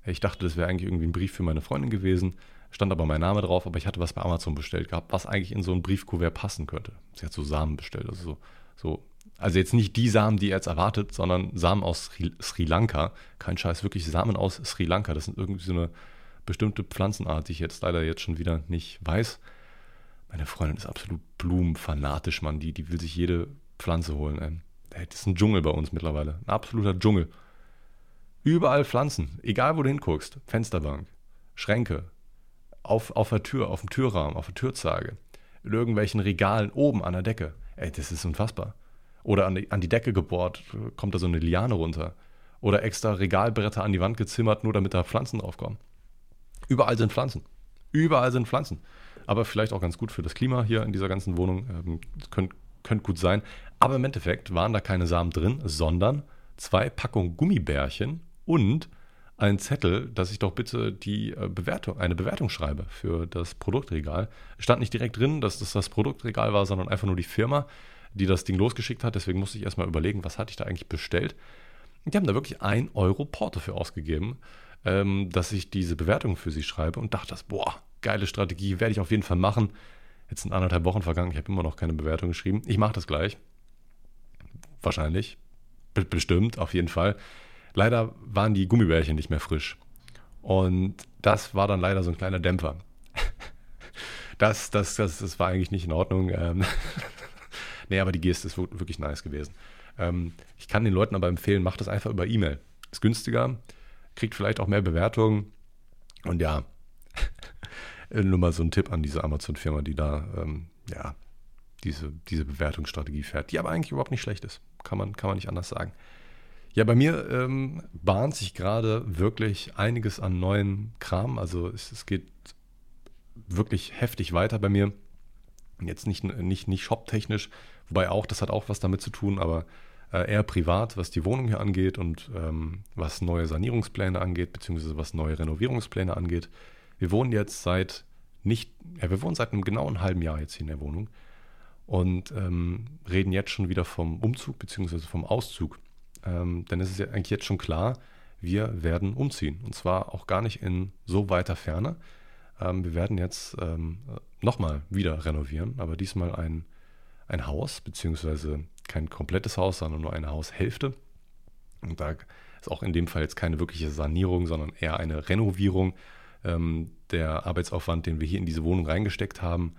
Ich dachte, das wäre eigentlich irgendwie ein Brief für meine Freundin gewesen, stand aber mein Name drauf, aber ich hatte was bei Amazon bestellt gehabt, was eigentlich in so ein Briefkuvert passen könnte. Sie hat so Samen bestellt, also so so, also jetzt nicht die Samen, die ihr jetzt erwartet, sondern Samen aus Sri, Sri, Lanka. Kein Scheiß, wirklich Samen aus Sri Lanka. Das sind irgendwie so eine bestimmte Pflanzenart, die ich jetzt leider jetzt schon wieder nicht weiß. Meine Freundin ist absolut blumenfanatisch, Mann. Die, die will sich jede Pflanze holen. Ey. Das ist ein Dschungel bei uns mittlerweile. Ein absoluter Dschungel. Überall Pflanzen. Egal, wo du hinguckst. Fensterbank, Schränke, auf, auf der Tür, auf dem Türrahmen, auf der Türzage, in irgendwelchen Regalen oben an der Decke. Ey, das ist unfassbar. Oder an die, an die Decke gebohrt, kommt da so eine Liane runter. Oder extra Regalbretter an die Wand gezimmert, nur damit da Pflanzen draufkommen. Überall sind Pflanzen. Überall sind Pflanzen. Aber vielleicht auch ganz gut für das Klima hier in dieser ganzen Wohnung. Ähm, könnte könnt gut sein. Aber im Endeffekt waren da keine Samen drin, sondern zwei Packungen Gummibärchen und ein Zettel, dass ich doch bitte die äh, Bewertung, eine Bewertung schreibe für das Produktregal. Stand nicht direkt drin, dass das das Produktregal war, sondern einfach nur die Firma, die das Ding losgeschickt hat. Deswegen musste ich erstmal überlegen, was hatte ich da eigentlich bestellt. Die haben da wirklich ein Euro Porto für ausgegeben, ähm, dass ich diese Bewertung für sie schreibe und dachte, das, boah, geile Strategie, werde ich auf jeden Fall machen. Jetzt sind anderthalb Wochen vergangen, ich habe immer noch keine Bewertung geschrieben. Ich mache das gleich. Wahrscheinlich. Bestimmt, auf jeden Fall. Leider waren die Gummibärchen nicht mehr frisch. Und das war dann leider so ein kleiner Dämpfer. *laughs* Das, das, das, das war eigentlich nicht in Ordnung. Ähm, *laughs* nee, aber die Geste ist wirklich nice gewesen. Ähm, ich kann den Leuten aber empfehlen, macht das einfach über E-Mail. Ist günstiger, kriegt vielleicht auch mehr Bewertungen. Und ja, *laughs* nur mal so ein Tipp an diese Amazon-Firma, die da ähm, ja, diese, diese Bewertungsstrategie fährt, die aber eigentlich überhaupt nicht schlecht ist. Kann man, kann man nicht anders sagen. Ja, bei mir ähm, bahnt sich gerade wirklich einiges an neuen Kram. Also es, es, geht wirklich heftig weiter bei mir. Jetzt nicht, nicht, nicht shoptechnisch, wobei auch, das hat auch was damit zu tun, aber äh, eher privat, was die Wohnung hier angeht und ähm, was neue Sanierungspläne angeht, beziehungsweise was neue Renovierungspläne angeht. Wir wohnen jetzt seit nicht, ja, wir wohnen seit einem genauen halben Jahr jetzt hier in der Wohnung und ähm, reden jetzt schon wieder vom Umzug beziehungsweise vom Auszug. Ähm, denn es ist ja eigentlich jetzt schon klar, wir werden umziehen. Und zwar auch gar nicht in so weiter Ferne. Ähm, wir werden jetzt ähm, nochmal wieder renovieren, aber diesmal ein, ein Haus, beziehungsweise kein komplettes Haus, sondern nur eine Haushälfte. Und da ist auch in dem Fall jetzt keine wirkliche Sanierung, sondern eher eine Renovierung. Ähm, der Arbeitsaufwand, den wir hier in diese Wohnung reingesteckt haben,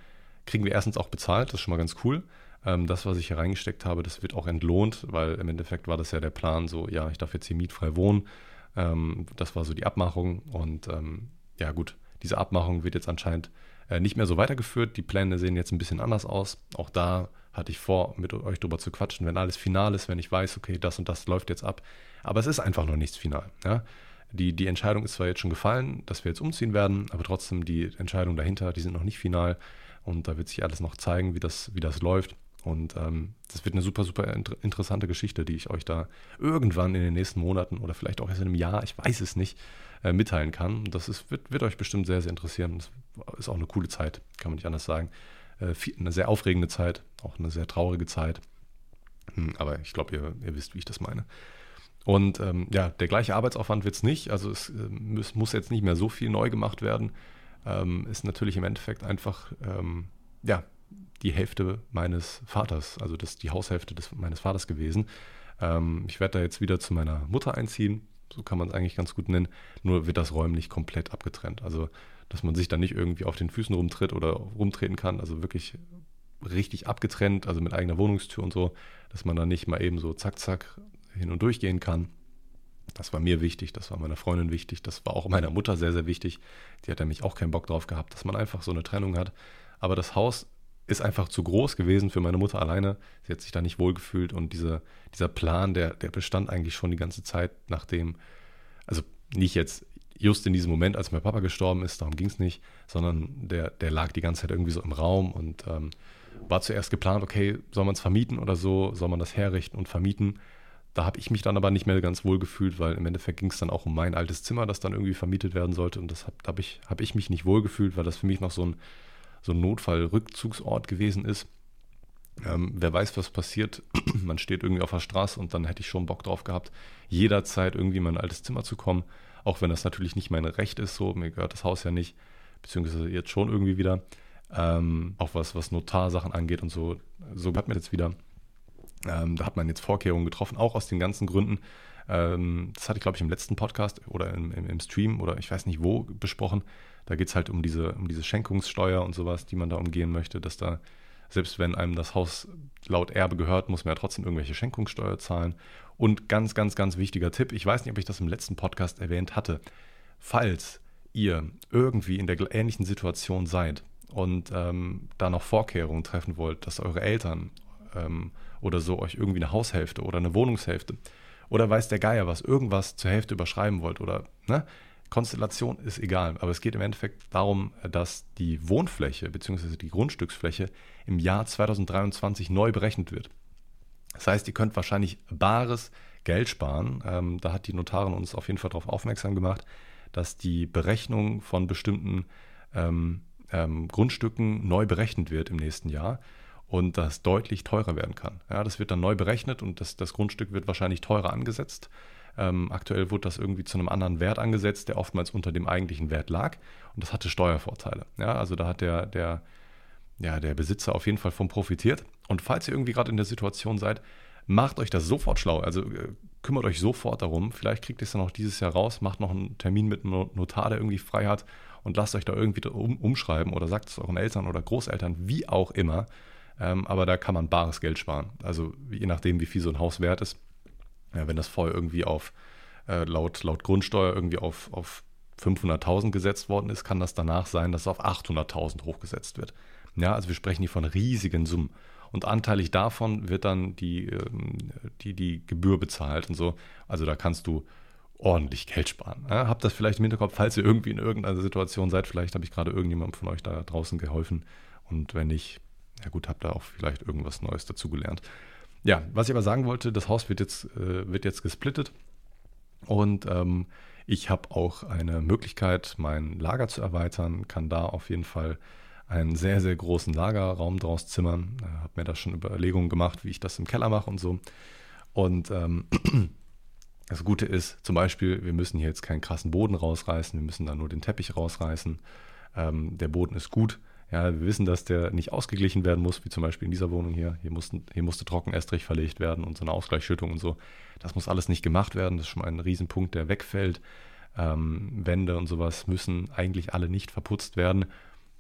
kriegen wir erstens auch bezahlt, das ist schon mal ganz cool. Ähm, das, was ich hier reingesteckt habe, das wird auch entlohnt, weil im Endeffekt war das ja der Plan, so, ja, ich darf jetzt hier mietfrei wohnen. Ähm, das war so die Abmachung und ähm, ja gut, diese Abmachung wird jetzt anscheinend äh, nicht mehr so weitergeführt. Die Pläne sehen jetzt ein bisschen anders aus. Auch da hatte ich vor, mit euch drüber zu quatschen, wenn alles final ist, wenn ich weiß, okay, das und das läuft jetzt ab. Aber es ist einfach noch nichts final. Ja? Die, die Entscheidung ist zwar jetzt schon gefallen, dass wir jetzt umziehen werden, aber trotzdem die Entscheidungen dahinter, die sind noch nicht final. Und da wird sich alles noch zeigen, wie das, wie das läuft. Und ähm, das wird eine super, super inter interessante Geschichte, die ich euch da irgendwann in den nächsten Monaten oder vielleicht auch erst in einem Jahr, ich weiß es nicht, äh, mitteilen kann. Das ist, wird, wird, euch bestimmt sehr, sehr interessieren. Das ist auch eine coole Zeit, kann man nicht anders sagen. Äh, viel, eine sehr aufregende Zeit, auch eine sehr traurige Zeit. Hm, aber ich glaube, ihr, ihr, wisst, wie ich das meine. Und ähm, ja, der gleiche Arbeitsaufwand wird es nicht. Also es, äh, es, muss jetzt nicht mehr so viel neu gemacht werden. Ähm, ist natürlich im Endeffekt einfach, ähm, ja, die Hälfte meines Vaters, also das die Haushälfte des, meines Vaters gewesen. Ähm, ich werde da jetzt wieder zu meiner Mutter einziehen, so kann man es eigentlich ganz gut nennen, nur wird das räumlich komplett abgetrennt. Also, dass man sich da nicht irgendwie auf den Füßen rumtritt oder rumtreten kann, also wirklich richtig abgetrennt, also mit eigener Wohnungstür und so, dass man da nicht mal eben so zack, zack hin und durch gehen kann. Das war mir wichtig, das war meiner Freundin wichtig, das war auch meiner Mutter sehr, sehr wichtig. Die hat nämlich auch keinen Bock drauf gehabt, dass man einfach so eine Trennung hat. Aber das Haus ist einfach zu groß gewesen für meine Mutter alleine. Sie hat sich da nicht wohlgefühlt und diese, dieser Plan, der, der bestand eigentlich schon die ganze Zeit, nachdem, also nicht jetzt just in diesem Moment, als mein Papa gestorben ist, darum ging es nicht, sondern der, der lag die ganze Zeit irgendwie so im Raum und ähm, war zuerst geplant, okay, soll man es vermieten oder so, soll man das herrichten und vermieten. Da habe ich mich dann aber nicht mehr ganz wohl gefühlt, weil im Endeffekt ging es dann auch um mein altes Zimmer, das dann irgendwie vermietet werden sollte. Und das habe hab ich, hab ich mich nicht wohl gefühlt, weil das für mich noch so ein so ein Notfallrückzugsort gewesen ist. Ähm, wer weiß, was passiert. *clears throat* Man steht irgendwie auf der Straße und dann hätte ich schon Bock drauf gehabt, jederzeit irgendwie in mein altes Zimmer zu kommen. Auch wenn das natürlich nicht mein Recht ist, so, mir gehört das Haus ja nicht, beziehungsweise jetzt schon irgendwie wieder. Ähm, auch was, was Notarsachen angeht und so, so hat man jetzt wieder. Ähm, da hat man jetzt Vorkehrungen getroffen, auch aus den ganzen Gründen, Ähm, das hatte ich, glaube ich, im letzten Podcast oder im, im, im Stream oder ich weiß nicht wo besprochen. Da geht es halt um diese, um diese Schenkungssteuer und sowas, die man da umgehen möchte, dass da, selbst wenn einem das Haus laut Erbe gehört, muss man ja trotzdem irgendwelche Schenkungssteuer zahlen. Und ganz, ganz, ganz wichtiger Tipp, ich weiß nicht, ob ich das im letzten Podcast erwähnt hatte, falls ihr irgendwie in der ähnlichen Situation seid und ähm, da noch Vorkehrungen treffen wollt, dass eure Eltern ähm, oder so euch irgendwie eine Haushälfte oder eine Wohnungshälfte oder weiß der Geier was, irgendwas zur Hälfte überschreiben wollt oder ne? Konstellation ist egal, aber es geht im Endeffekt darum, dass die Wohnfläche bzw. die Grundstücksfläche im Jahr 2023 neu berechnet wird. Das heißt, ihr könnt wahrscheinlich bares Geld sparen. Ähm, da hat die Notarin uns auf jeden Fall darauf aufmerksam gemacht, dass die Berechnung von bestimmten ähm, ähm, Grundstücken neu berechnet wird im nächsten Jahr und das deutlich teurer werden kann. Ja, das wird dann neu berechnet und das, das Grundstück wird wahrscheinlich teurer angesetzt. Ähm, aktuell wurde das irgendwie zu einem anderen Wert angesetzt, der oftmals unter dem eigentlichen Wert lag und das hatte Steuervorteile. Ja, also da hat der, der, ja, der Besitzer auf jeden Fall von profitiert. Und falls ihr irgendwie gerade in der Situation seid, macht euch das sofort schlau. Also äh, kümmert euch sofort darum. Vielleicht kriegt ihr es dann auch dieses Jahr raus, macht noch einen Termin mit einem Notar, der irgendwie frei hat und lasst euch da irgendwie um, umschreiben oder sagt es euren Eltern oder Großeltern, wie auch immer. Ähm, aber da kann man bares Geld sparen. Also je nachdem, wie viel so ein Haus wert ist. Ja, wenn das vorher irgendwie auf äh, laut, laut Grundsteuer irgendwie auf, auf 500.000 gesetzt worden ist, kann das danach sein, dass es auf 800.000 hochgesetzt wird. Ja, also wir sprechen hier von riesigen Summen. Und anteilig davon wird dann die, ähm, die, die Gebühr bezahlt und so. Also da kannst du ordentlich Geld sparen. Ja, habt das vielleicht im Hinterkopf, falls ihr irgendwie in irgendeiner Situation seid. Vielleicht habe ich gerade irgendjemandem von euch da draußen geholfen. Und wenn nicht, ja gut, habt ihr auch vielleicht irgendwas Neues dazugelernt. Ja, was ich aber sagen wollte, das Haus wird jetzt, äh, wird jetzt gesplittet. Und ähm, ich habe auch eine Möglichkeit, mein Lager zu erweitern, kann da auf jeden Fall einen sehr, sehr großen Lagerraum draus zimmern. Äh, habe mir da schon Überlegungen gemacht, wie ich das im Keller mache und so. Und ähm, *clears throat* das Gute ist zum Beispiel, wir müssen hier jetzt keinen krassen Boden rausreißen, wir müssen da nur den Teppich rausreißen. Ähm, der Boden ist gut. Ja, wir wissen, dass der nicht ausgeglichen werden muss, wie zum Beispiel in dieser Wohnung hier. Hier, mussten, hier musste Trockenestrich verlegt werden und so eine Ausgleichsschüttung und so. Das muss alles nicht gemacht werden. Das ist schon mal ein Riesenpunkt, der wegfällt. Ähm, Wände und sowas müssen eigentlich alle nicht verputzt werden.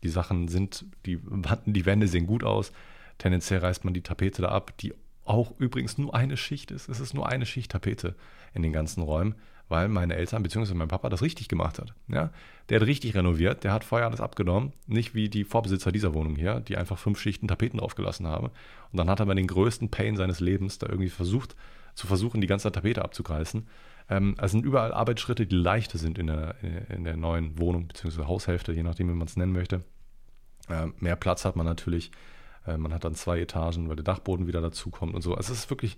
Die Sachen sind, die, die Wände sehen gut aus. Tendenziell reißt man die Tapete da ab, die auch übrigens nur eine Schicht ist. Es ist nur eine Schicht Tapete in den ganzen Räumen, weil meine Eltern bzw. mein Papa das richtig gemacht hat. Ja? Der hat richtig renoviert, der hat vorher alles abgenommen. Nicht wie die Vorbesitzer dieser Wohnung hier, die einfach fünf Schichten Tapeten draufgelassen haben. Und dann hat er bei den größten Pain seines Lebens da irgendwie versucht, zu versuchen, die ganze Tapete abzugreifen. Ähm, es sind überall Arbeitsschritte, die leichter sind in der, in der neuen Wohnung bzw. Haushälfte, je nachdem, wie man es nennen möchte. Äh, mehr Platz hat man natürlich. Äh, man hat dann zwei Etagen, weil der Dachboden wieder dazukommt und so. Also es ist wirklich,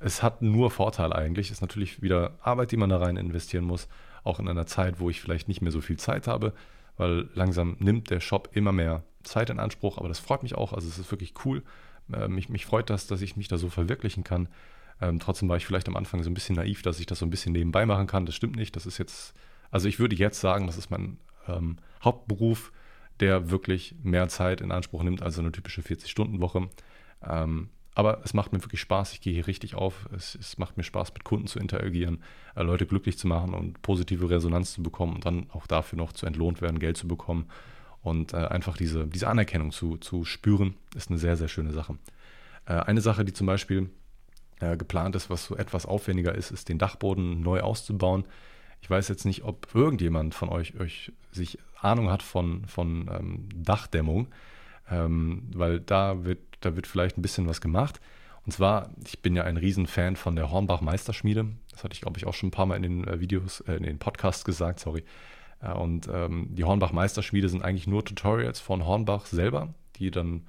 es hat nur Vorteile eigentlich. Es ist natürlich wieder Arbeit, die man da rein investieren muss. Auch in einer Zeit, wo ich vielleicht nicht mehr so viel Zeit habe, weil langsam nimmt der Shop immer mehr Zeit in Anspruch. Aber das freut mich auch. Also es ist wirklich cool. Äh, mich, mich freut das, dass ich mich da so verwirklichen kann. Ähm, trotzdem war ich vielleicht am Anfang so ein bisschen naiv, dass ich das so ein bisschen nebenbei machen kann. Das stimmt nicht. Das ist jetzt, also ich würde jetzt sagen, das ist mein ähm, Hauptberuf der wirklich mehr Zeit in Anspruch nimmt als eine typische 40-Stunden-Woche. Ähm, aber es macht mir wirklich Spaß. Ich gehe hier richtig auf. Es, es macht mir Spaß, mit Kunden zu interagieren, äh, Leute glücklich zu machen und positive Resonanz zu bekommen und dann auch dafür noch zu entlohnt werden, Geld zu bekommen. Und äh, einfach diese, diese Anerkennung zu, zu spüren, ist eine sehr, sehr schöne Sache. Äh, eine Sache, die zum Beispiel äh, geplant ist, was so etwas aufwendiger ist, ist den Dachboden neu auszubauen. Ich weiß jetzt nicht, ob irgendjemand von euch, euch sich Ahnung hat von, von ähm, Dachdämmung, ähm, weil da wird, da wird vielleicht ein bisschen was gemacht. Und zwar, ich bin ja ein Riesenfan von der Hornbach Meisterschmiede. Das hatte ich, glaube ich, auch schon ein paar Mal in den äh, Videos, äh, in den Podcasts gesagt, sorry. Äh, und ähm, die Hornbach Meisterschmiede sind eigentlich nur Tutorials von Hornbach selber, die dann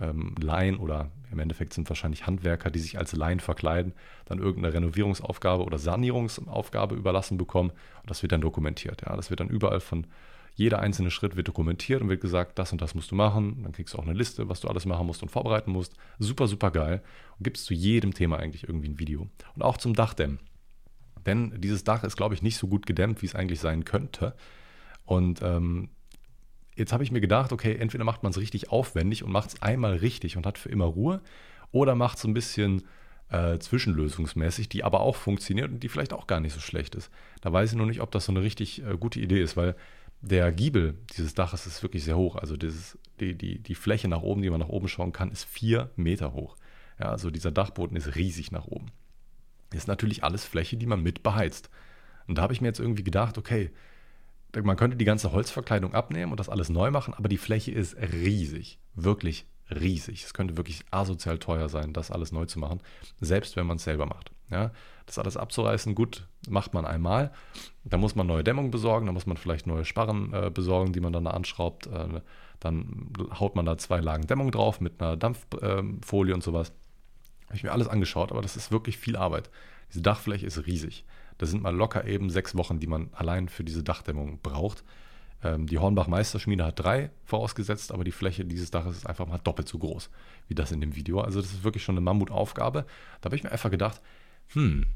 ähm, Laien oder im Endeffekt sind wahrscheinlich Handwerker, die sich als Laien verkleiden, dann irgendeine Renovierungsaufgabe oder Sanierungsaufgabe überlassen bekommen und das wird dann dokumentiert. Ja, das wird dann überall von jeder einzelne Schritt wird dokumentiert und wird gesagt, das und das musst du machen. Dann kriegst du auch eine Liste, was du alles machen musst und vorbereiten musst. Super, super geil. Und gibt es zu jedem Thema eigentlich irgendwie ein Video. Und auch zum Dachdämmen. Denn dieses Dach ist, glaube ich, nicht so gut gedämmt, wie es eigentlich sein könnte. Und ähm, jetzt habe ich mir gedacht, okay, entweder macht man es richtig aufwendig und macht es einmal richtig und hat für immer Ruhe, oder macht es ein bisschen äh, zwischenlösungsmäßig, die aber auch funktioniert und die vielleicht auch gar nicht so schlecht ist. Da weiß ich noch nicht, ob das so eine richtig äh, gute Idee ist, weil der Giebel dieses Daches ist wirklich sehr hoch. Also dieses, die, die, die Fläche nach oben, die man nach oben schauen kann, ist vier Meter hoch. Ja, also dieser Dachboden ist riesig nach oben. Ist natürlich alles Fläche, die man mit beheizt. Und da habe ich mir jetzt irgendwie gedacht, okay, man könnte die ganze Holzverkleidung abnehmen und das alles neu machen, aber die Fläche ist riesig. Wirklich riesig. Es könnte wirklich asozial teuer sein, das alles neu zu machen, selbst wenn man es selber macht. Ja, das alles abzureißen, gut, macht man einmal. Da muss man neue Dämmung besorgen, da muss man vielleicht neue Sparren äh, besorgen, die man dann da anschraubt. Äh, dann haut man da zwei Lagen Dämmung drauf mit einer Dampffolie äh, und sowas. Habe ich mir alles angeschaut, aber das ist wirklich viel Arbeit. Diese Dachfläche ist riesig. Das sind mal locker eben sechs Wochen, die man allein für diese Dachdämmung braucht. Ähm, die Hornbach Meisterschmiede hat drei vorausgesetzt, aber die Fläche dieses Daches ist einfach mal doppelt so groß wie das in dem Video. Also das ist wirklich schon eine Mammutaufgabe. Da habe ich mir einfach gedacht, hm,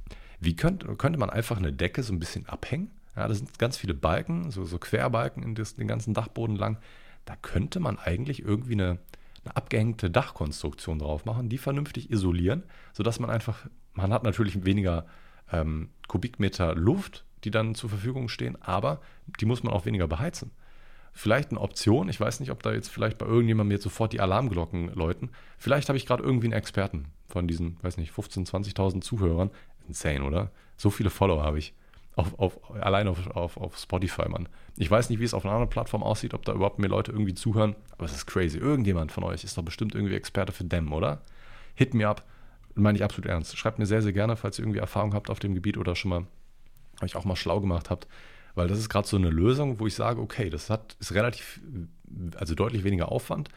wie könnte, könnte man einfach eine Decke so ein bisschen abhängen? Ja, da sind ganz viele Balken, so, so Querbalken in das, den ganzen Dachboden lang. Da könnte man eigentlich irgendwie eine, eine abgehängte Dachkonstruktion drauf machen, die vernünftig isolieren, sodass man einfach, man hat natürlich weniger ähm, Kubikmeter Luft, die dann zur Verfügung stehen, aber die muss man auch weniger beheizen. Vielleicht eine Option, ich weiß nicht, ob da jetzt vielleicht bei irgendjemandem jetzt sofort die Alarmglocken läuten. Vielleicht habe ich gerade irgendwie einen Experten von diesen, weiß nicht, 15.000, 20.000 Zuhörern. Insane, oder? So viele Follower habe ich. Auf, auf, allein auf, auf, auf Spotify, Mann. Ich weiß nicht, wie es auf einer anderen Plattform aussieht, ob da überhaupt mehr Leute irgendwie zuhören, aber es ist crazy. Irgendjemand von euch ist doch bestimmt irgendwie Experte für Dämmen, oder? Hit me up. Meine ich absolut ernst. Schreibt mir sehr, sehr gerne, falls ihr irgendwie Erfahrung habt auf dem Gebiet oder schon mal euch auch mal schlau gemacht habt. Weil das ist gerade so eine Lösung, wo ich sage, okay, das hat, ist relativ, also deutlich weniger Aufwand.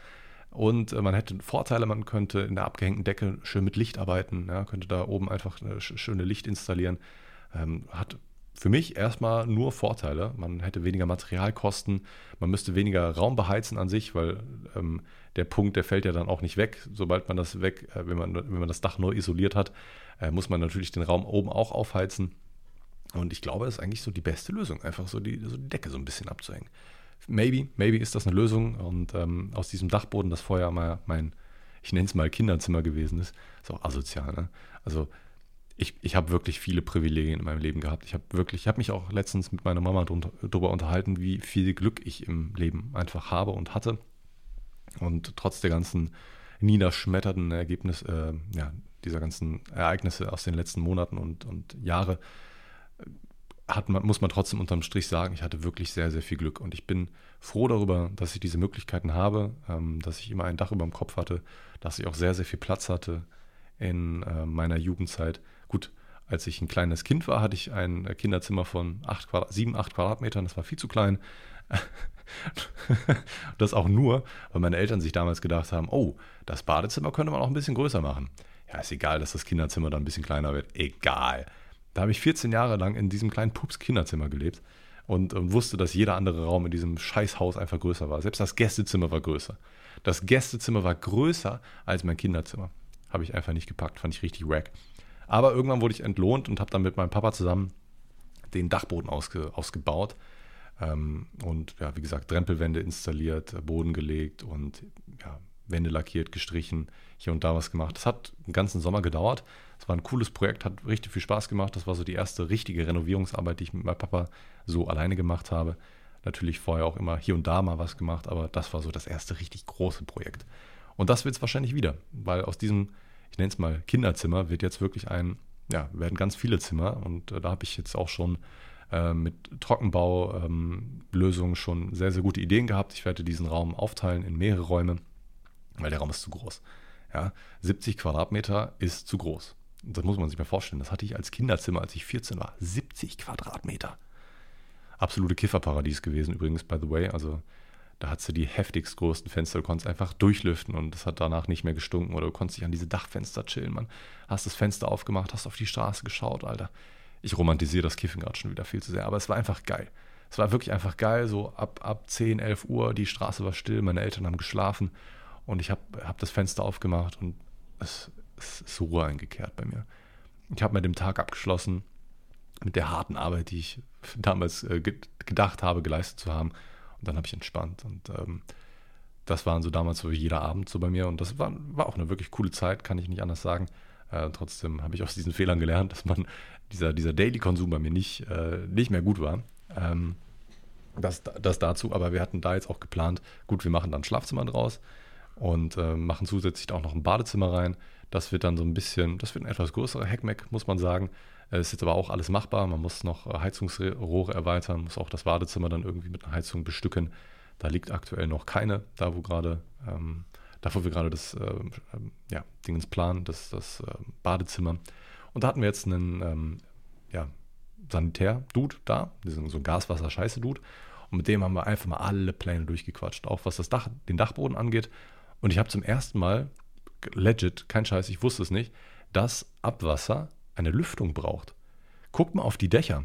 Und äh, man hätte Vorteile, man könnte in der abgehängten Decke schön mit Licht arbeiten, ja, könnte da oben einfach eine schöne Licht installieren. Ähm, hat für mich erstmal nur Vorteile. Man hätte weniger Materialkosten, man müsste weniger Raum beheizen an sich, weil ähm, der Punkt, der fällt ja dann auch nicht weg. Sobald man das weg, äh, wenn, man, wenn man das Dach neu isoliert hat, äh, muss man natürlich den Raum oben auch aufheizen. Und ich glaube, das ist eigentlich so die beste Lösung, einfach so die, so die Decke so ein bisschen abzuhängen. Maybe, maybe ist das eine Lösung. Und ähm, aus diesem Dachboden, das vorher mal mein, ich nenne es mal Kinderzimmer gewesen ist, ist auch asozial. Ne? Also ich, ich habe wirklich viele Privilegien in meinem Leben gehabt. Ich habe wirklich, ich habe mich auch letztens mit meiner Mama darüber unterhalten, wie viel Glück ich im Leben einfach habe und hatte. Und trotz der ganzen niederschmetternden Ergebnisse, äh, ja, dieser ganzen Ereignisse aus den letzten Monaten und, und Jahre, hat man, muss man trotzdem unterm Strich sagen, ich hatte wirklich sehr, sehr viel Glück. Und ich bin froh darüber, dass ich diese Möglichkeiten habe, ähm, dass ich immer ein Dach über dem Kopf hatte, dass ich auch sehr, sehr viel Platz hatte in äh, meiner Jugendzeit. Gut, als ich ein kleines Kind war, hatte ich ein Kinderzimmer von 8 Quadrat, 7, 8 Quadratmetern. Das war viel zu klein. *laughs* das auch nur, weil meine Eltern sich damals gedacht haben, oh, das Badezimmer könnte man auch ein bisschen größer machen. Ja, ist egal, dass das Kinderzimmer dann ein bisschen kleiner wird. Egal. Da habe ich 14 Jahre lang in diesem kleinen Pups-Kinderzimmer gelebt und, und, wusste, dass jeder andere Raum in diesem Scheißhaus einfach größer war. Selbst das Gästezimmer war größer. Das Gästezimmer war größer als mein Kinderzimmer. Habe ich einfach nicht gepackt, fand ich richtig wack. Aber irgendwann wurde ich entlohnt und habe dann mit meinem Papa zusammen den Dachboden ausge, ausgebaut. Ähm, und ja, wie gesagt, Drempelwände installiert, Boden gelegt und ja, Wände lackiert, gestrichen, hier und da was gemacht. Das hat einen ganzen Sommer gedauert. Es war ein cooles Projekt, hat richtig viel Spaß gemacht. Das war so die erste richtige Renovierungsarbeit, die ich mit meinem Papa so alleine gemacht habe. Natürlich vorher auch immer hier und da mal was gemacht, aber das war so das erste richtig große Projekt. Und das wird es wahrscheinlich wieder, weil aus diesem, ich nenne es mal Kinderzimmer, wird jetzt wirklich ein, ja, werden ganz viele Zimmer und äh, da habe ich jetzt auch schon äh, mit Trockenbaulösungen ähm, schon sehr, sehr gute Ideen gehabt. Ich werde diesen Raum aufteilen in mehrere Räume, weil der Raum ist zu groß. Ja, 70 Quadratmeter ist zu groß. Das muss man sich mal vorstellen. Das hatte ich als Kinderzimmer, als ich 14 war. 70 Quadratmeter. Absolute Kifferparadies gewesen, übrigens, by the way. Also, da hattest du die heftigst größten Fenster. Du konntest einfach durchlüften und es hat danach nicht mehr gestunken. Oder du konntest dich an diese Dachfenster chillen, Mann. Hast das Fenster aufgemacht, hast auf die Straße geschaut, Alter. Ich romantisiere das Kiffen gerade schon wieder viel zu sehr, aber es war einfach geil. Es war wirklich einfach geil, so ab, ab 10, 11 Uhr, die Straße war still, meine Eltern haben geschlafen und ich habe hab das Fenster aufgemacht und es, ist Ruhe eingekehrt bei mir. Ich habe mit dem Tag abgeschlossen, mit der harten Arbeit, die ich damals äh, gedacht habe, geleistet zu haben. Und dann habe ich entspannt. Und ähm, das waren so damals so jeder Abend so bei mir. Und das war, war auch eine wirklich coole Zeit, kann ich nicht anders sagen. Äh, trotzdem habe ich aus diesen Fehlern gelernt, dass man dieser, dieser Daily-Konsum bei mir nicht, äh, nicht mehr gut war. Ähm, das, das dazu, aber wir hatten da jetzt auch geplant, gut, wir machen dann Schlafzimmer draus und äh, machen zusätzlich auch noch ein Badezimmer rein. Das wird dann so ein bisschen, das wird ein etwas größerer Hackmack, muss man sagen. Ist jetzt aber auch alles machbar. Man muss noch äh, Heizungsrohre erweitern, muss auch das Badezimmer dann irgendwie mit einer Heizung bestücken. Da liegt aktuell noch keine, da wo gerade, ähm, da wo wir gerade das äh, ja, Dingens planen, das, das äh, Badezimmer. Und da hatten wir jetzt einen ähm, ja, Sanitär-Dude da, diesen, so ein Gaswasser-Scheiße-Dude. Und mit dem haben wir einfach mal alle Pläne durchgequatscht, auch was das Dach, den Dachboden angeht. Und ich habe zum ersten Mal, legit, kein Scheiß, ich wusste es nicht, dass Abwasser eine Lüftung braucht. Guckt mal auf die Dächer.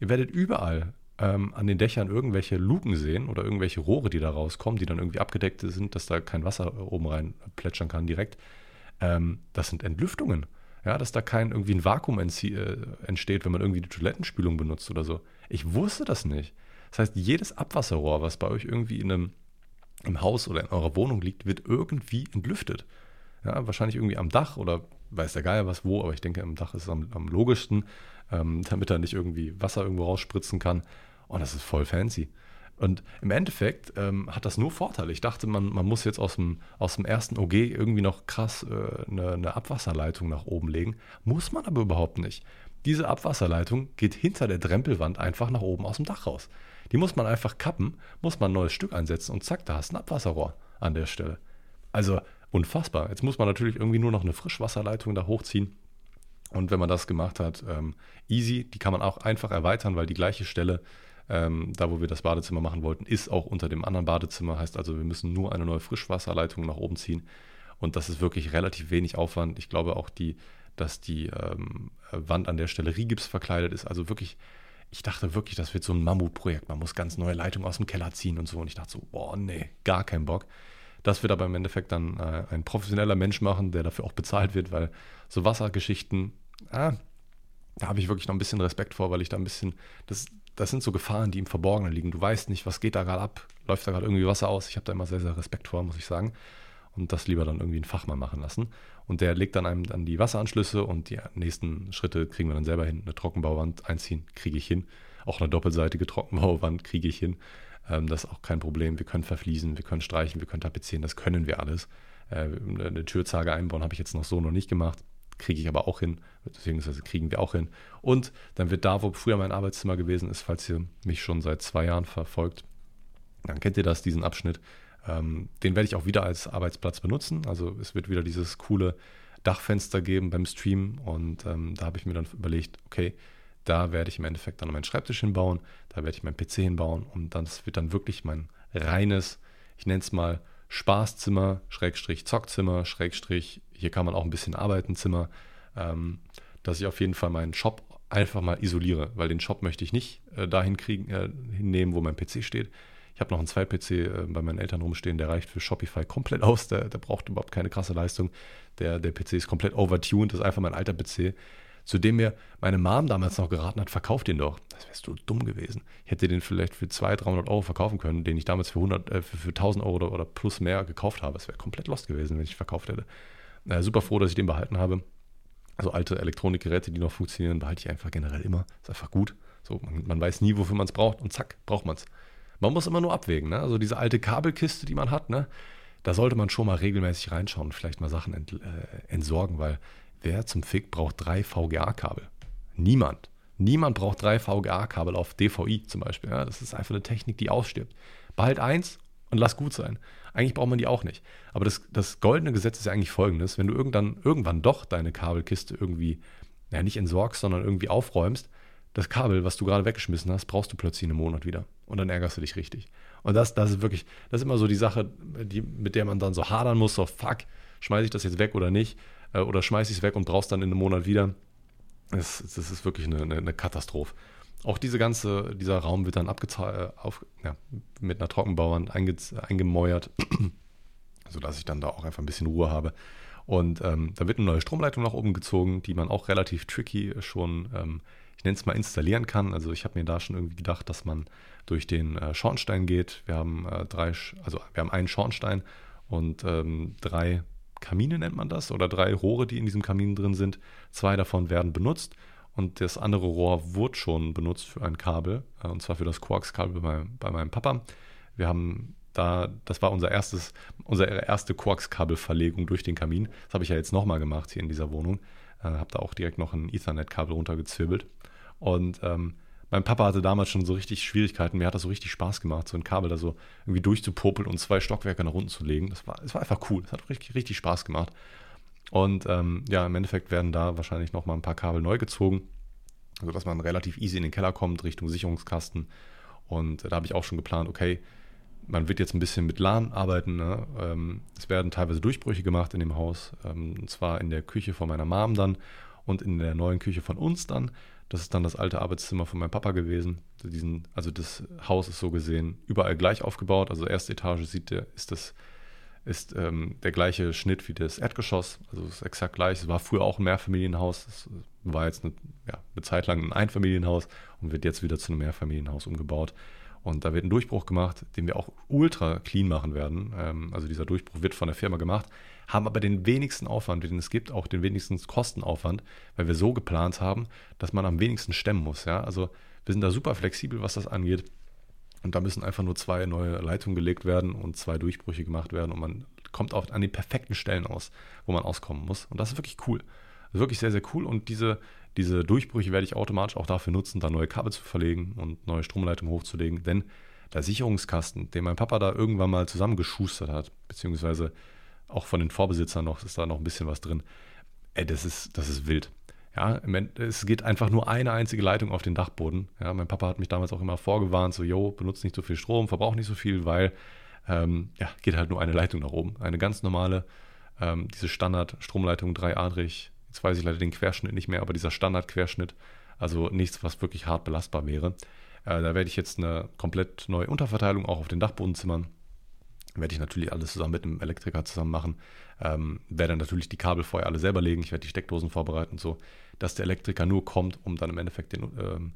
Ihr werdet überall ähm, an den Dächern irgendwelche Luken sehen oder irgendwelche Rohre, die da rauskommen, die dann irgendwie abgedeckt sind, dass da kein Wasser oben rein plätschern kann direkt. Ähm, das sind Entlüftungen. Ja, dass da kein irgendwie ein Vakuum äh, entsteht, wenn man irgendwie die Toilettenspülung benutzt oder so. Ich wusste das nicht. Das heißt, jedes Abwasserrohr, was bei euch irgendwie in einem, im Haus oder in eurer Wohnung liegt, wird irgendwie entlüftet. Ja, wahrscheinlich irgendwie am Dach oder weiß der Geier was wo, aber ich denke, am Dach ist es am, am logischsten, ähm, damit er nicht irgendwie Wasser irgendwo rausspritzen kann. Und das ist voll fancy. Und im Endeffekt ähm, hat das nur Vorteile. Ich dachte, man, man muss jetzt aus dem, aus dem ersten OG irgendwie noch krass äh, eine, eine Abwasserleitung nach oben legen. Muss man aber überhaupt nicht. Diese Abwasserleitung geht hinter der Drempelwand einfach nach oben aus dem Dach raus. Die muss man einfach kappen, muss man ein neues Stück einsetzen und zack, da hast du ein Abwasserrohr an der Stelle. Also unfassbar. Jetzt muss man natürlich irgendwie nur noch eine Frischwasserleitung da hochziehen. Und wenn man das gemacht hat, ähm, easy, die kann man auch einfach erweitern, weil die gleiche Stelle, ähm, da wo wir das Badezimmer machen wollten, ist auch unter dem anderen Badezimmer. Heißt also, wir müssen nur eine neue Frischwasserleitung nach oben ziehen. Und das ist wirklich relativ wenig Aufwand. Ich glaube auch, die, dass die ähm, Wand an der Stelle Rigips verkleidet ist. Also wirklich, ich dachte wirklich, das wird so ein Mammutprojekt. Man muss ganz neue Leitungen aus dem Keller ziehen und so. Und ich dachte so, boah, nee, gar keinen Bock. Das wird aber im Endeffekt dann äh, ein professioneller Mensch machen, der dafür auch bezahlt wird, weil so Wassergeschichten, ah, da habe ich wirklich noch ein bisschen Respekt vor, weil ich da ein bisschen, das, das sind so Gefahren, die im Verborgenen liegen. Du weißt nicht, was geht da gerade ab, läuft da gerade irgendwie Wasser aus. Ich habe da immer sehr, sehr Respekt vor, muss ich sagen. Und das lieber dann irgendwie einen Fachmann machen lassen. Und der legt dann einem dann die Wasseranschlüsse und die nächsten Schritte kriegen wir dann selber hin. Eine Trockenbauwand einziehen, kriege ich hin. Auch eine doppelseitige Trockenbauwand kriege ich hin. Ähm, das ist auch kein Problem. Wir können verfließen, wir können streichen, wir können tapezieren, das können wir alles. Äh, eine Türzage einbauen habe ich jetzt noch so noch nicht gemacht. Kriege ich aber auch hin, beziehungsweise kriegen wir auch hin. Und dann wird da, wo früher mein Arbeitszimmer gewesen ist, falls ihr mich schon seit zwei Jahren verfolgt, dann kennt ihr das, diesen Abschnitt. Ähm, den werde ich auch wieder als Arbeitsplatz benutzen. Also es wird wieder dieses coole Dachfenster geben beim Stream und ähm, da habe ich mir dann überlegt, okay, da werde ich im Endeffekt dann meinen Schreibtisch hinbauen, da werde ich meinen PC hinbauen und das wird dann wirklich mein reines, ich nenne es mal Spaßzimmer, Schrägstrich Zockzimmer, Schrägstrich, hier kann man auch ein bisschen arbeiten, Zimmer, ähm, dass ich auf jeden Fall meinen Shop einfach mal isoliere, weil den Shop möchte ich nicht äh, dahin kriegen, äh, hinnehmen, wo mein PC steht. Ich habe noch einen 2-PC äh, bei meinen Eltern rumstehen, der reicht für Shopify komplett aus, der, der braucht überhaupt keine krasse Leistung. Der, der PC ist komplett overtuned, das ist einfach mein alter PC zu dem mir meine Mom damals noch geraten hat, verkauf den doch. Das wärst du dumm gewesen. Ich hätte den vielleicht für 200, 300 Euro verkaufen können, den ich damals für, 100, äh, für, für 1000 Euro oder, oder, plus mehr gekauft habe. Es wäre komplett lost gewesen, wenn ich verkauft hätte. Äh, super froh, dass ich den behalten habe. Also alte Elektronikgeräte, die noch funktionieren, behalte ich einfach generell immer. Ist einfach gut. So, man, man weiß nie, wofür man es braucht und zack, braucht man es. Man muss immer nur abwägen. Ne? Also diese alte Kabelkiste, die man hat, ne? da sollte man schon mal regelmäßig reinschauen und vielleicht mal Sachen ent, äh, entsorgen, weil Wer zum Fick braucht drei VGA-Kabel? Niemand. Niemand braucht drei VGA-Kabel auf DVI zum Beispiel. Ja, das ist einfach eine Technik, die ausstirbt. Behalt eins und lass gut sein. Eigentlich braucht man die auch nicht. Aber das, das goldene Gesetz ist ja eigentlich folgendes: Wenn du irgendwann, irgendwann doch deine Kabelkiste irgendwie, ja, nicht entsorgst, sondern irgendwie aufräumst, das Kabel, was du gerade weggeschmissen hast, brauchst du plötzlich in einem Monat wieder. Und dann ärgerst du dich richtig. Und das, das ist wirklich, das ist immer so die Sache, die, mit der man dann so hadern muss: so, fuck, schmeiße ich das jetzt weg oder nicht? Äh, oder schmeiß ich es weg und brauchst dann in einem Monat wieder. Das, das ist wirklich eine, eine, Katastrophe. Auch diese ganze, dieser Raum wird dann abgezahlt, äh, ja, mit einer Trockenbauern einge, eingemäuert, *clears throat* sodass ich dann da auch einfach ein bisschen Ruhe habe. Und ähm, da wird eine neue Stromleitung nach oben gezogen, die man auch relativ tricky schon, ähm, ich nenne es mal, installieren kann. Also ich habe mir da schon irgendwie gedacht, dass man durch den äh, Schornstein geht. Wir haben äh, drei, also wir haben einen Schornstein und ähm, drei Kamine nennt man das, oder drei Rohre, die in diesem Kamin drin sind. Zwei davon werden benutzt und das andere Rohr wurde schon benutzt für ein Kabel, äh, und zwar für das Quarks-Kabel bei, bei meinem Papa. Wir haben da, das war unser erstes, unsere erste Quarks-Kabelverlegung durch den Kamin. Das habe ich ja jetzt nochmal gemacht hier in dieser Wohnung. Äh, habe da auch direkt noch ein Ethernet-Kabel runtergezwirbelt. Und ähm, mein Papa hatte damals schon so richtig Schwierigkeiten. Mir hat das so richtig Spaß gemacht, so ein Kabel da so irgendwie durchzupopeln und zwei Stockwerke nach unten zu legen. Das war, das war einfach cool. Das hat richtig, richtig Spaß gemacht. Und ähm, ja, im Endeffekt werden da wahrscheinlich nochmal ein paar Kabel neu gezogen, sodass man relativ easy in den Keller kommt, Richtung Sicherungskasten. Und da habe ich auch schon geplant, okay, man wird jetzt ein bisschen mit LAN arbeiten. Ne? Ähm, es werden teilweise Durchbrüche gemacht in dem Haus, ähm, und zwar in der Küche von meiner Mom dann und in der neuen Küche von uns dann. Das ist dann das alte Arbeitszimmer von meinem Papa gewesen. Diesen, also das Haus ist so gesehen überall gleich aufgebaut. Also erste Etage sieht der, ist das ist ähm, der gleiche Schnitt wie das Erdgeschoss. Also es ist exakt gleich. Es war früher auch ein Mehrfamilienhaus. Es war jetzt eine, ja, eine Zeit lang ein Einfamilienhaus und wird jetzt wieder zu einem Mehrfamilienhaus umgebaut. Und da wird ein Durchbruch gemacht, den wir auch ultra clean machen werden. Ähm, also dieser Durchbruch wird von der Firma gemacht, haben aber den wenigsten Aufwand, den es gibt, auch den wenigsten Kostenaufwand, weil wir so geplant haben, dass man am wenigsten stemmen muss. Ja? Also wir sind da super flexibel, was das angeht. Und da müssen einfach nur zwei neue Leitungen gelegt werden und zwei Durchbrüche gemacht werden und man kommt auch an den perfekten Stellen aus, wo man auskommen muss. Und das ist wirklich cool. Das ist wirklich sehr, sehr cool. Und diese, diese Durchbrüche werde ich automatisch auch dafür nutzen, da neue Kabel zu verlegen und neue Stromleitungen hochzulegen. Denn der Sicherungskasten, den mein Papa da irgendwann mal zusammengeschustert hat, beziehungsweise auch von den Vorbesitzern noch, ist da noch ein bisschen was drin. Ey, das ist, das ist wild. Ja, es geht einfach nur eine einzige Leitung auf den Dachboden. Ja, mein Papa hat mich damals auch immer vorgewarnt, so, yo, benutzt nicht so viel Strom, verbraucht nicht so viel, weil, ähm, ja, geht halt nur eine Leitung nach oben. Eine ganz normale, ähm, diese Standard-Stromleitung dreiadrig. Jetzt weiß ich leider den Querschnitt nicht mehr, aber dieser Standard-Querschnitt, also nichts, was wirklich hart belastbar wäre. Äh, da werde ich jetzt eine komplett neue Unterverteilung auch auf den Dachbodenzimmern werde ich natürlich alles zusammen mit einem Elektriker zusammen machen. Ähm, werde dann natürlich die Kabel vorher alle selber legen. Ich werde die Steckdosen vorbereiten und so, dass der Elektriker nur kommt, um dann im Endeffekt den, ähm,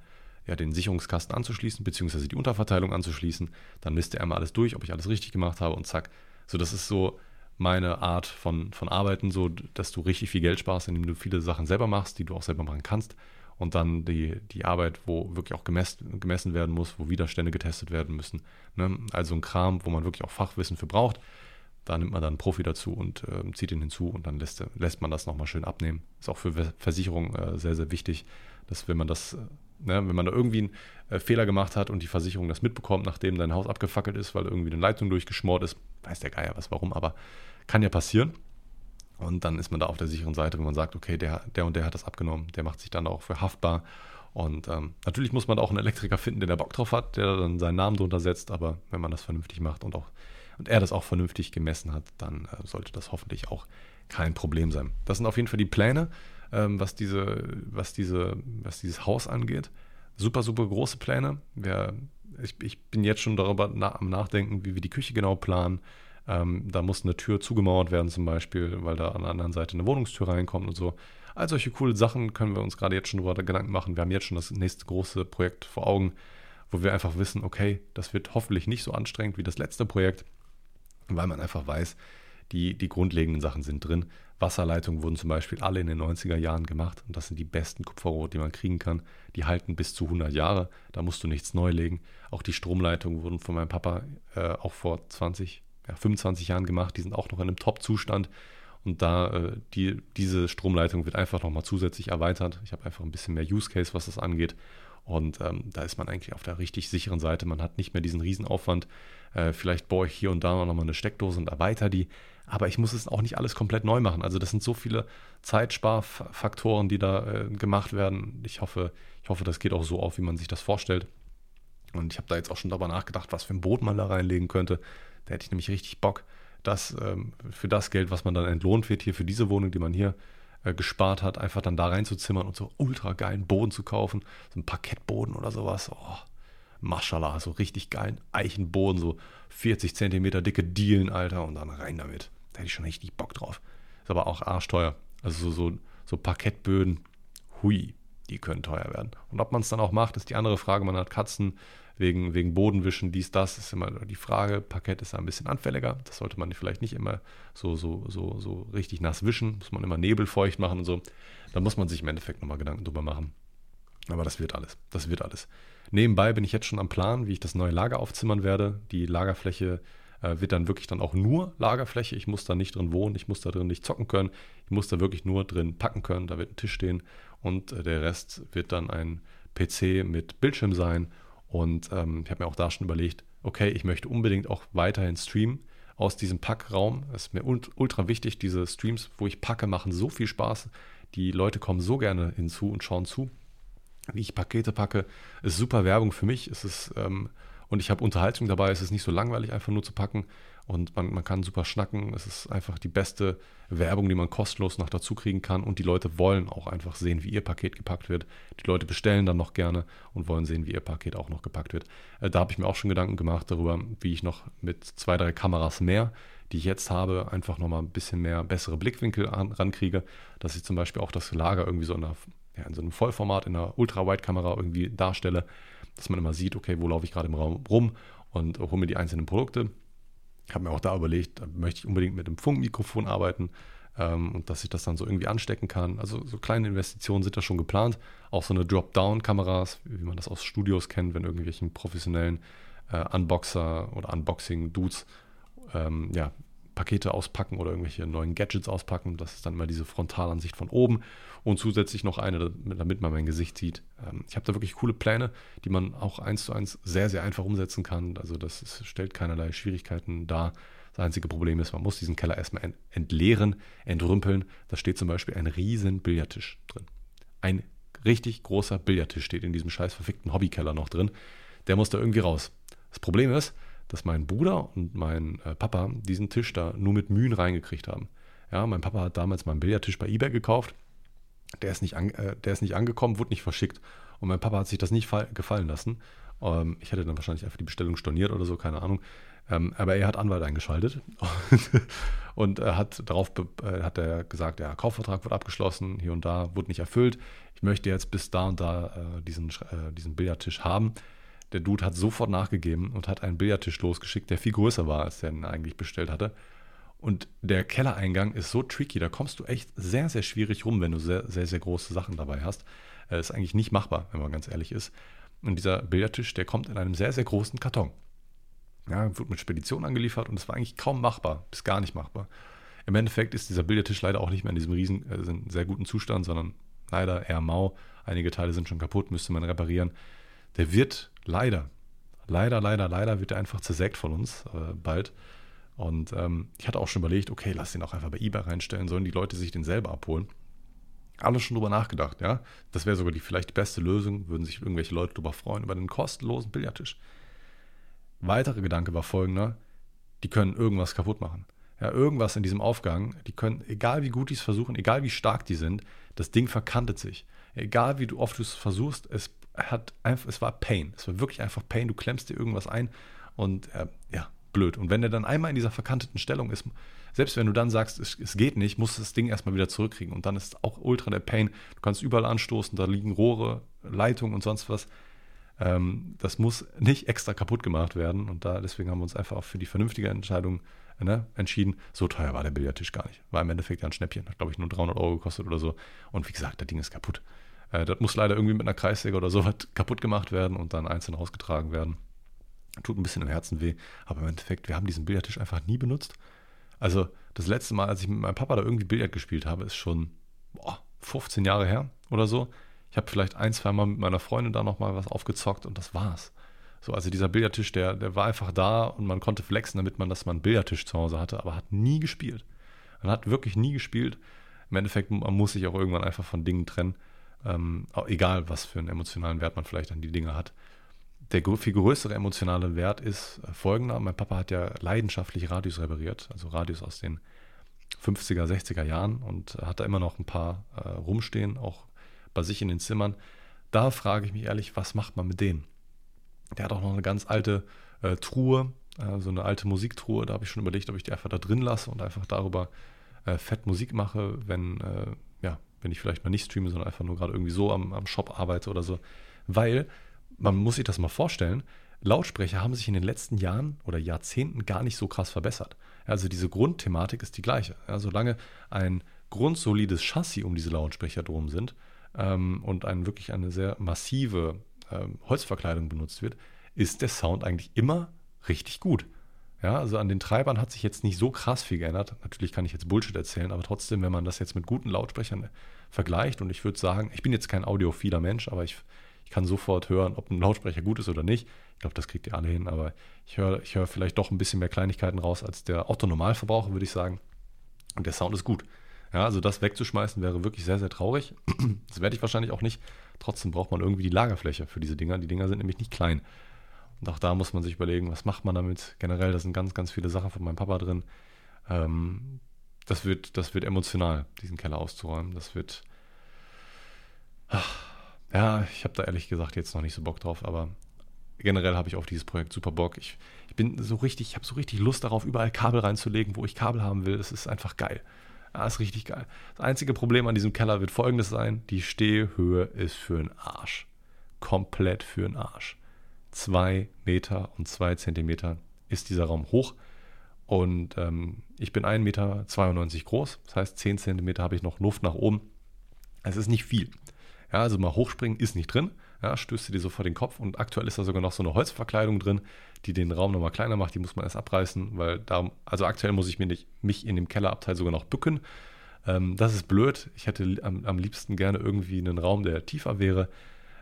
ja, den Sicherungskasten anzuschließen, beziehungsweise die Unterverteilung anzuschließen. Dann misst er einmal alles durch, ob ich alles richtig gemacht habe und zack. So, das ist so meine Art von, von Arbeiten, so dass du richtig viel Geld sparst, indem du viele Sachen selber machst, die du auch selber machen kannst und dann die, die Arbeit, wo wirklich auch gemessen, gemessen werden muss, wo Widerstände getestet werden müssen. Ne? Also ein Kram, wo man wirklich auch Fachwissen für braucht. Da nimmt man dann einen Profi dazu und äh, zieht ihn hinzu und dann lässt, lässt man das nochmal schön abnehmen. Ist auch für Versicherungen äh, sehr, sehr wichtig, dass wenn man das, äh, ne, wenn man da irgendwie einen äh, Fehler gemacht hat und die Versicherung das mitbekommt, nachdem dein Haus abgefackelt ist, weil irgendwie eine Leitung durchgeschmort ist, weiß der Geier was warum, aber kann ja passieren. Und dann ist man da auf der sicheren Seite, wenn man sagt, okay, der, der und der hat das abgenommen, der macht sich dann auch für haftbar. Und ähm, natürlich muss man auch einen Elektriker finden, der da Bock drauf hat, der dann seinen Namen drunter setzt, aber wenn man das vernünftig macht und auch und er das auch vernünftig gemessen hat, dann äh, sollte das hoffentlich auch kein Problem sein. Das sind auf jeden Fall die Pläne, ähm, was, diese, was, diese, was dieses Haus angeht. Super, super große Pläne. Wir, ich, ich bin jetzt schon darüber na, am Nachdenken, wie wir die Küche genau planen, ähm, da muss eine Tür zugemauert werden zum Beispiel, weil da an der anderen Seite eine Wohnungstür reinkommt und so. All solche coole Sachen können wir uns gerade jetzt schon darüber Gedanken machen. Wir haben jetzt schon das nächste große Projekt vor Augen, wo wir einfach wissen, okay, das wird hoffentlich nicht so anstrengend wie das letzte Projekt, weil man einfach weiß, die, die grundlegenden Sachen sind drin. Wasserleitungen wurden zum Beispiel alle in den 90er Jahren gemacht und das sind die besten Kupferrohre, die man kriegen kann. Die halten bis zu 100 Jahre, da musst du nichts neu legen. Auch die Stromleitungen wurden von meinem Papa äh, auch vor 20, ja, 25 Jahren gemacht, die sind auch noch in einem Top-Zustand. Und da äh, die, diese Stromleitung wird einfach nochmal zusätzlich erweitert. Ich habe einfach ein bisschen mehr Use Case, was das angeht. Und ähm, da ist man eigentlich auf der richtig sicheren Seite. Man hat nicht mehr diesen Riesenaufwand. Äh, vielleicht baue ich hier und da noch mal eine Steckdose und erweitere die. Aber ich muss es auch nicht alles komplett neu machen. Also das sind so viele Zeitsparfaktoren, die da äh, gemacht werden. Ich hoffe, ich hoffe, das geht auch so auf, wie man sich das vorstellt. Und ich habe da jetzt auch schon darüber nachgedacht, was für ein Boot man da reinlegen könnte. Da hätte ich nämlich richtig Bock, das ähm, für das Geld, was man dann entlohnt wird, hier für diese Wohnung, die man hier äh, gespart hat, einfach dann da reinzuzimmern und so ultra geilen Boden zu kaufen. So ein Parkettboden oder sowas. Oh, Maschallah, so richtig geilen Eichenboden, so 40 Zentimeter dicke Dielen, Alter, und dann rein damit. Da hätte ich schon richtig Bock drauf. Ist aber auch arschteuer. Also so, so, so Parkettböden, hui, die können teuer werden. Und ob man es dann auch macht, ist die andere Frage. Man hat Katzen, wegen, wegen Bodenwischen, dies, das, ist immer die Frage. Parkett ist ein bisschen anfälliger. Das sollte man vielleicht nicht immer so, so, so, so richtig nass wischen. Muss man immer nebelfeucht machen und so. Da muss man sich im Endeffekt nochmal Gedanken drüber machen. Aber das wird alles. Das wird alles. Nebenbei bin ich jetzt schon am Plan, wie ich das neue Lager aufzimmern werde. Die Lagerfläche äh, wird dann wirklich dann auch nur Lagerfläche. Ich muss da nicht drin wohnen, ich muss da drin nicht zocken können. Ich muss da wirklich nur drin packen können. Da wird ein Tisch stehen und äh, der Rest wird dann ein PC mit Bildschirm sein. Und ähm, ich habe mir auch da schon überlegt, okay, ich möchte unbedingt auch weiterhin streamen aus diesem Packraum. Es ist mir ultra wichtig, diese Streams, wo ich packe, machen so viel Spaß. Die Leute kommen so gerne hinzu und schauen zu, wie ich Pakete packe. Es ist super Werbung für mich. Es ist, ähm, und ich habe Unterhaltung dabei. Es ist nicht so langweilig, einfach nur zu packen und man, man kann super schnacken. Es ist einfach die beste Werbung, die man kostenlos noch dazu kriegen kann und die Leute wollen auch einfach sehen, wie ihr Paket gepackt wird. Die Leute bestellen dann noch gerne und wollen sehen, wie ihr Paket auch noch gepackt wird. Äh, da habe ich mir auch schon Gedanken gemacht darüber, wie ich noch mit zwei, drei Kameras mehr, die ich jetzt habe, einfach nochmal ein bisschen mehr bessere Blickwinkel an, rankriege, dass ich zum Beispiel auch das Lager irgendwie so in, einer, ja, in so einem Vollformat, in einer Ultra-Wide-Kamera irgendwie darstelle, dass man immer sieht, okay, wo laufe ich gerade im Raum rum und hole mir die einzelnen Produkte ich habe mir auch da überlegt, möchte ich unbedingt mit einem Funkmikrofon arbeiten ähm, und dass ich das dann so irgendwie anstecken kann. Also so kleine Investitionen sind da schon geplant. Auch so eine Drop-Down-Kameras, wie man das aus Studios kennt, wenn irgendwelchen professionellen äh, Unboxer oder Unboxing-Dudes ähm, ja, Pakete auspacken oder irgendwelche neuen Gadgets auspacken. Das ist dann immer diese Frontalansicht von oben und zusätzlich noch eine, damit man mein Gesicht sieht. Ähm, ich habe da wirklich coole Pläne, die man auch eins zu eins sehr, sehr einfach umsetzen kann. Also das stellt keinerlei Schwierigkeiten dar. Das einzige Problem ist, man muss diesen Keller erstmal entleeren, entrümpeln. Da steht zum Beispiel ein riesen Billardtisch drin. Ein richtig großer Billardtisch steht in diesem scheiß verfickten Hobbykeller noch drin. Der muss da irgendwie raus. Das Problem ist, dass mein Bruder und mein äh, Papa diesen Tisch da nur mit Mühen reingekriegt haben. Ja, mein Papa hat damals meinen Billardtisch bei eBay gekauft. Der ist nicht, an, äh, der ist nicht angekommen, wurde nicht verschickt. Und mein Papa hat sich das nicht gefallen lassen. Ähm, ich hätte dann wahrscheinlich einfach die Bestellung storniert oder so, keine Ahnung. Ähm, aber er hat Anwalt eingeschaltet *laughs* und äh, hat darauf äh, hat er gesagt, ja, Kaufvertrag wird abgeschlossen, hier und da wurde nicht erfüllt. Ich möchte jetzt bis da und da äh, diesen, äh, diesen Billardtisch haben. Der Dude hat sofort nachgegeben und hat einen Billardtisch losgeschickt, der viel größer war, als der ihn eigentlich bestellt hatte. Und der Kellereingang ist so tricky, da kommst du echt sehr, sehr schwierig rum, wenn du sehr, sehr, sehr große Sachen dabei hast. Das äh, ist eigentlich nicht machbar, wenn man ganz ehrlich ist. Und dieser Billardtisch, der kommt in einem sehr, sehr großen Karton. Ja, wird mit Spedition angeliefert und es war eigentlich kaum machbar, bis gar nicht machbar. Im Endeffekt ist dieser Billardtisch leider auch nicht mehr in diesem riesen, äh, sehr guten Zustand, sondern leider eher mau. Einige Teile sind schon kaputt, müsste man reparieren. Der wird leider, leider, leider, leider wird er einfach zersägt von uns äh, bald. Und ähm, ich hatte auch schon überlegt, okay, lass den auch einfach bei eBay reinstellen, sollen die Leute sich den selber abholen. Alles schon drüber nachgedacht, ja. Das wäre sogar die vielleicht die beste Lösung, würden sich irgendwelche Leute darüber freuen, über den kostenlosen Billardtisch. Weiterer Gedanke war folgender: Die können irgendwas kaputt machen. Ja, irgendwas in diesem Aufgang, die können, egal wie gut die es versuchen, egal wie stark die sind, das Ding verkantet sich. Egal wie oft du es versuchst, es hat einfach, es war Pain. Es war wirklich einfach Pain. Du klemmst dir irgendwas ein und äh, ja, blöd. Und wenn er dann einmal in dieser verkanteten Stellung ist, selbst wenn du dann sagst, es, es geht nicht, musst du das Ding erstmal wieder zurückkriegen. Und dann ist auch ultra der Pain. Du kannst überall anstoßen, da liegen Rohre, Leitungen und sonst was. Ähm, das muss nicht extra kaputt gemacht werden. Und da deswegen haben wir uns einfach auch für die vernünftige Entscheidung ne, entschieden. So teuer war der Billardtisch gar nicht. War im Endeffekt ja ein Schnäppchen. Hat, glaube ich, nur 300 Euro gekostet oder so. Und wie gesagt, das Ding ist kaputt. Äh, das muss leider irgendwie mit einer Kreissäge oder sowas *laughs* kaputt gemacht werden und dann einzeln rausgetragen werden. Tut ein bisschen im Herzen weh, aber im Endeffekt, wir haben diesen Billardtisch einfach nie benutzt. Also das letzte Mal, als ich mit meinem Papa da irgendwie Billard gespielt habe, ist schon boah, 15 Jahre her oder so. Ich habe vielleicht ein, zwei Mal mit meiner Freundin da nochmal was aufgezockt und das war's. So, also dieser Billardtisch, der, der war einfach da und man konnte flexen, damit man, dass man einen Billardtisch zu Hause hatte, aber hat nie gespielt. Man hat wirklich nie gespielt. Im Endeffekt, man muss sich auch irgendwann einfach von Dingen trennen. Ähm, egal, was für einen emotionalen Wert man vielleicht an die Dinge hat. Der viel größere emotionale Wert ist äh, folgender. Mein Papa hat ja leidenschaftlich Radios repariert, also Radios aus den 50er, 60er Jahren und hat da immer noch ein paar äh, rumstehen, auch bei sich in den Zimmern. Da frage ich mich ehrlich, was macht man mit denen? Der hat auch noch eine ganz alte äh, Truhe, äh, so eine alte Musiktruhe. Da habe ich schon überlegt, ob ich die einfach da drin lasse und einfach darüber äh, fett Musik mache, wenn äh, wenn ich vielleicht mal nicht streame, sondern einfach nur gerade irgendwie so am, am Shop arbeite oder so. Weil man muss sich das mal vorstellen, Lautsprecher haben sich in den letzten Jahren oder Jahrzehnten gar nicht so krass verbessert. Also diese Grundthematik ist die gleiche. Ja, solange ein grundsolides Chassis um diese Lautsprecher drum sind ähm, und ein, wirklich eine sehr massive ähm, Holzverkleidung benutzt wird, ist der Sound eigentlich immer richtig gut. Ja, also an den Treibern hat sich jetzt nicht so krass viel geändert. Natürlich kann ich jetzt Bullshit erzählen, aber trotzdem, wenn man das jetzt mit guten Lautsprechern vergleicht und ich würde sagen, ich bin jetzt kein audiophiler Mensch, aber ich, ich kann sofort hören, ob ein Lautsprecher gut ist oder nicht. Ich glaube, das kriegt ihr alle hin, aber ich höre ich hör vielleicht doch ein bisschen mehr Kleinigkeiten raus als der Otto-Normalverbraucher, würde ich sagen. Und der Sound ist gut. Ja, also das wegzuschmeißen wäre wirklich sehr, sehr traurig. *clears throat* Das werde ich wahrscheinlich auch nicht. Trotzdem braucht man irgendwie die Lagerfläche für diese Dinger. Die Dinger sind nämlich nicht klein. Und auch da muss man sich überlegen, was macht man damit? Generell, da sind ganz, ganz viele Sachen von meinem Papa drin. Ähm, das, wird, das wird emotional, diesen Keller auszuräumen. Das wird. Ach, ja, ich habe da ehrlich gesagt jetzt noch nicht so Bock drauf, aber generell habe ich auf dieses Projekt super Bock. Ich, ich bin so richtig, ich habe so richtig Lust darauf, überall Kabel reinzulegen, wo ich Kabel haben will. Es ist einfach geil. Ja, ist richtig geil. Das einzige Problem an diesem Keller wird folgendes sein: Die Stehhöhe ist für einen Arsch. Komplett für einen Arsch. Zwei Meter und zwei Zentimeter ist dieser Raum hoch. Und ähm, ich bin 1,92 Meter groß. Das heißt, 10 Zentimeter habe ich noch Luft nach oben. Es ist nicht viel. Ja, also mal hochspringen ist nicht drin. Ja, stößt du dir so vor den Kopf und aktuell ist da sogar noch so eine Holzverkleidung drin, die den Raum nochmal kleiner macht. Die muss man erst abreißen, weil da, also aktuell muss ich mir nicht, mich in dem Kellerabteil sogar noch bücken. Ähm, das ist blöd. Ich hätte am, am, liebsten gerne irgendwie einen Raum, der tiefer wäre.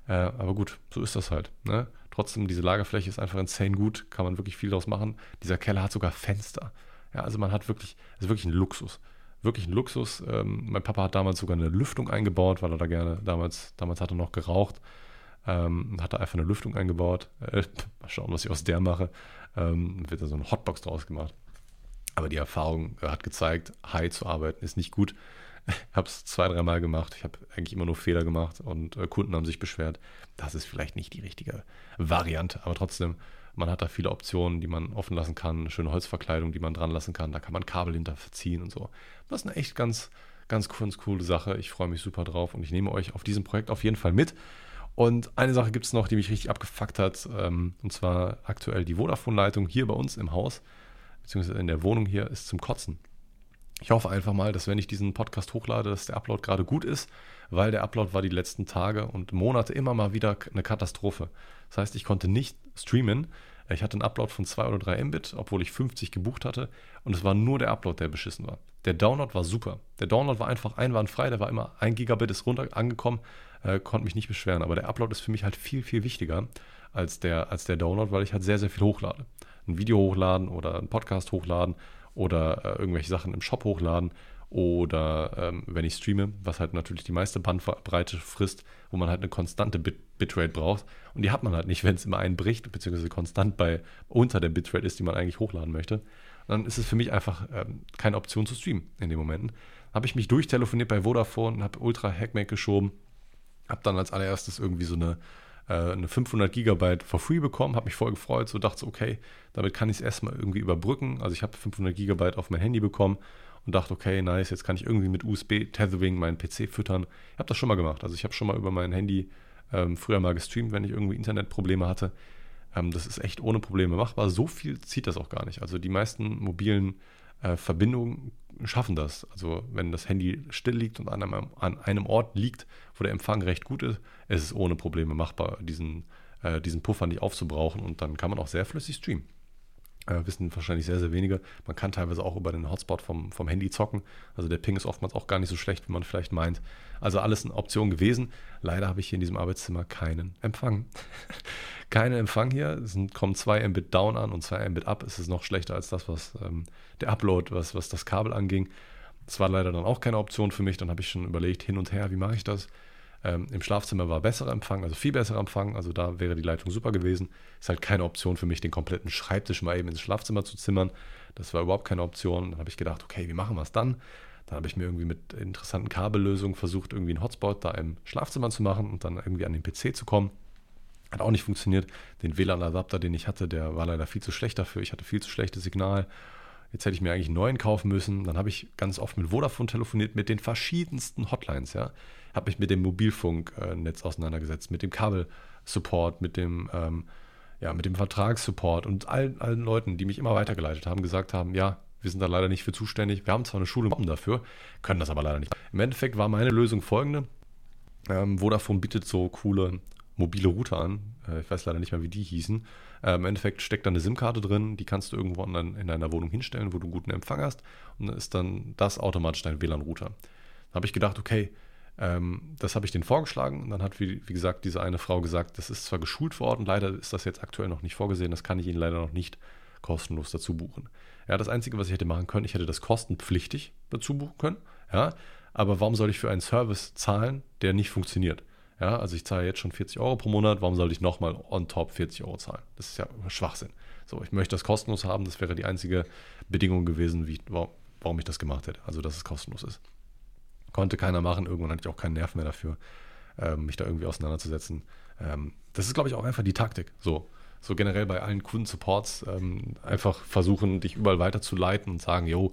Äh, aber gut, so ist das halt. Ne? Trotzdem, diese Lagerfläche ist einfach insane gut, kann man wirklich viel draus machen. Dieser Keller hat sogar Fenster. Ja, also man hat wirklich, ist wirklich ein Luxus wirklich ein Luxus. Ähm, mein Papa hat damals sogar eine Lüftung eingebaut, weil er da gerne, damals, damals hat er noch geraucht ähm, hat da einfach eine Lüftung eingebaut. Äh, mal schauen, was ich aus der mache. Ähm, wird da so eine Hotbox draus gemacht. Aber die Erfahrung hat gezeigt, high zu arbeiten ist nicht gut. *laughs* Ich habe es zwei, dreimal gemacht. Ich habe eigentlich immer nur Fehler gemacht und äh, Kunden haben sich beschwert. Das ist vielleicht nicht die richtige Variante, aber trotzdem, man hat da viele Optionen, die man offen lassen kann. Schöne Holzverkleidung, die man dran lassen kann. Da kann man Kabel hinter verziehen und so. Das ist eine echt ganz, ganz, ganz coole Sache. Ich freue mich super drauf und ich nehme euch auf diesem Projekt auf jeden Fall mit. Und eine Sache gibt es noch, die mich richtig abgefuckt hat, ähm, und zwar aktuell die Vodafone-Leitung hier bei uns im Haus, beziehungsweise in der Wohnung hier, ist zum Kotzen. Ich hoffe einfach mal, dass wenn ich diesen Podcast hochlade, dass der Upload gerade gut ist, weil der Upload war die letzten Tage und Monate immer mal wieder eine Katastrophe. Das heißt, ich konnte nicht streamen. Ich hatte einen Upload von 2 oder 3 Mbit, obwohl ich 50 gebucht hatte. Und es war nur der Upload, der beschissen war. Der Download war super. Der Download war einfach einwandfrei. Der war immer 1 Gigabit ist runter angekommen äh, konnte mich nicht beschweren. Aber der Upload ist für mich halt viel, viel wichtiger als der, als der Download, weil ich halt sehr, sehr viel hochlade. Ein Video hochladen oder einen Podcast hochladen oder äh, irgendwelche Sachen im Shop hochladen oder ähm, wenn ich streame, was halt natürlich die meiste Bandbreite frisst, wo man halt eine konstante Bit Bitrate braucht. Und die hat man halt nicht, *laughs* wenn es immer einbricht, beziehungsweise konstant bei unter der Bitrate ist, die man eigentlich hochladen möchte. Dann ist es für mich einfach ähm, keine Option zu streamen in den Momenten. Habe ich mich durchtelefoniert bei Vodafone habe Ultra Hackmack geschoben habe dann als allererstes irgendwie so eine, eine 500 Gigabyte for free bekommen, habe mich voll gefreut, so dachte okay, damit kann ich es erstmal irgendwie überbrücken. Also ich habe 500 Gigabyte auf mein Handy bekommen und dachte, okay, nice, jetzt kann ich irgendwie mit USB-Tethering meinen PC füttern. Ich habe das schon mal gemacht. Also ich habe schon mal über mein Handy ähm, früher mal gestreamt, wenn ich irgendwie Internetprobleme hatte. Ähm, das ist echt ohne Probleme machbar. So viel zieht das auch gar nicht. Also die meisten mobilen äh, Verbindungen schaffen das. Also wenn das Handy still liegt und an einem, an einem Ort liegt, wo der Empfang recht gut ist, ist es ohne Probleme machbar, diesen, äh, diesen Puffer nicht aufzubrauchen und dann kann man auch sehr flüssig streamen. Äh, wissen wahrscheinlich sehr, sehr wenige. Man kann teilweise auch über den Hotspot vom, vom Handy zocken. Also der Ping ist oftmals auch gar nicht so schlecht, wie man vielleicht meint. Also alles eine Option gewesen. Leider habe ich hier in diesem Arbeitszimmer keinen Empfang. *laughs* keinen Empfang hier. Es sind, kommen 2 Mbit down an und 2 Mbit up. Es ist noch schlechter als das, was ähm, der Upload, was, was das Kabel anging. Das war leider dann auch keine Option für mich. Dann habe ich schon überlegt, hin und her, wie mache ich das? Ähm, Im Schlafzimmer war besserer Empfang, also viel besserer Empfang. Also da wäre die Leitung super gewesen. Ist halt keine Option für mich, den kompletten Schreibtisch mal eben ins Schlafzimmer zu zimmern. Das war überhaupt keine Option. Dann habe ich gedacht, okay, wie machen wir es dann? Dann habe ich mir irgendwie mit interessanten Kabellösungen versucht, irgendwie einen Hotspot da im Schlafzimmer zu machen und dann irgendwie an den PC zu kommen. Hat auch nicht funktioniert. Den WLAN-Adapter, den ich hatte, der war leider viel zu schlecht dafür. Ich hatte viel zu schlechtes Signal. Jetzt hätte ich mir eigentlich einen neuen kaufen müssen. Dann habe ich ganz oft mit Vodafone telefoniert, mit den verschiedensten Hotlines, ja habe mich mit dem Mobilfunknetz auseinandergesetzt, mit dem Kabelsupport, mit dem, ähm, ja, mit dem Vertragssupport und allen, allen Leuten, die mich immer weitergeleitet haben, gesagt haben, ja, wir sind da leider nicht für zuständig. Wir haben zwar eine Schule dafür, können das aber leider nicht. Im Endeffekt war meine Lösung folgende. Ähm, Vodafone bietet so coole mobile Router an. Äh, ich weiß leider nicht mehr, wie die hießen. Äh, Im Endeffekt steckt da eine SIM-Karte drin, die kannst du irgendwo in, in deiner Wohnung hinstellen, wo du einen guten Empfang hast. Und dann ist dann das automatisch dein WLAN-Router. Da habe ich gedacht, okay, ähm, das habe ich denen vorgeschlagen. Und dann hat, wie, wie, gesagt, diese eine Frau gesagt, das ist zwar geschult worden, leider ist das jetzt aktuell noch nicht vorgesehen, das kann ich Ihnen leider noch nicht kostenlos dazu buchen. Ja, das Einzige, was ich hätte machen können, ich hätte das kostenpflichtig dazu buchen können. Ja, aber warum soll ich für einen Service zahlen, der nicht funktioniert? Ja, also ich zahle jetzt schon 40 Euro pro Monat, warum soll ich nochmal on top 40 Euro zahlen? Das ist ja Schwachsinn. So, ich möchte das kostenlos haben, das wäre die einzige Bedingung gewesen, wie, warum ich das gemacht hätte. Also, dass es kostenlos ist. Konnte keiner machen, irgendwann hatte ich auch keinen Nerv mehr dafür, ähm, mich da irgendwie auseinanderzusetzen. Ähm, das ist, glaube ich, auch einfach die Taktik. So, so generell bei allen Kundensupports ähm, einfach versuchen, dich überall weiterzuleiten und sagen, yo,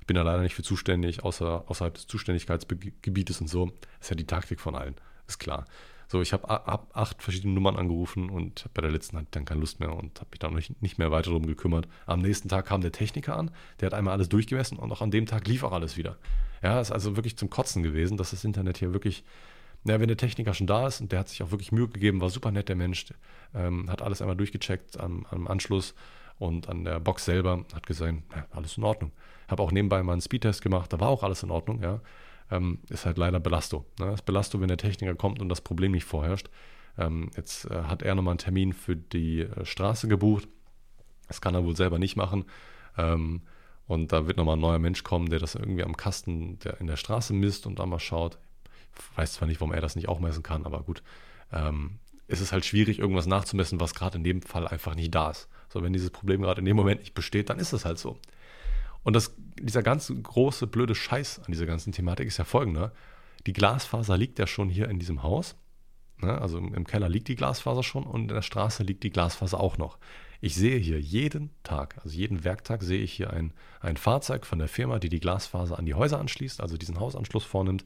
ich bin da leider nicht für zuständig, außer, außerhalb des Zuständigkeitsgebietes und so. Das ist ja die Taktik von allen, ist klar. So, ich habe ab acht verschiedene Nummern angerufen und bei der letzten hatte ich dann keine Lust mehr und habe mich dann nicht, nicht mehr weiter darum gekümmert. Am nächsten Tag kam der Techniker an, der hat einmal alles durchgemessen und auch an dem Tag lief auch alles wieder. Ja, ist also wirklich zum Kotzen gewesen, dass das Internet hier wirklich ja, wenn der Techniker schon da ist und der hat sich auch wirklich Mühe gegeben, war super nett, der Mensch, ähm, hat alles einmal durchgecheckt am, am, Anschluss und an der Box selber, hat gesagt, ja, alles in Ordnung. Habe auch nebenbei mal einen Speedtest gemacht, da war auch alles in Ordnung, ja. Ähm, ist halt leider Belasto. Ne? Das ist Belasto, wenn der Techniker kommt und das Problem nicht vorherrscht. Ähm, jetzt äh, hat er nochmal einen Termin für die äh, Straße gebucht. Das kann er wohl selber nicht machen. Ähm, und da wird nochmal ein neuer Mensch kommen, der das irgendwie am Kasten der in der Straße misst und da mal schaut, weiß zwar nicht, warum er das nicht auch messen kann, aber gut. Ähm, es ist halt schwierig, irgendwas nachzumessen, was gerade in dem Fall einfach nicht da ist. So, wenn dieses Problem gerade in dem Moment nicht besteht, dann ist es halt so. Und das, dieser ganz große, blöde Scheiß an dieser ganzen Thematik ist ja folgender. Die Glasfaser liegt ja schon hier in diesem Haus. Ne? Also im, im Keller liegt die Glasfaser schon und in der Straße liegt die Glasfaser auch noch. Ich sehe hier jeden Tag, also jeden Werktag sehe ich hier ein, ein Fahrzeug von der Firma, die die Glasfaser an die Häuser anschließt, also diesen Hausanschluss vornimmt,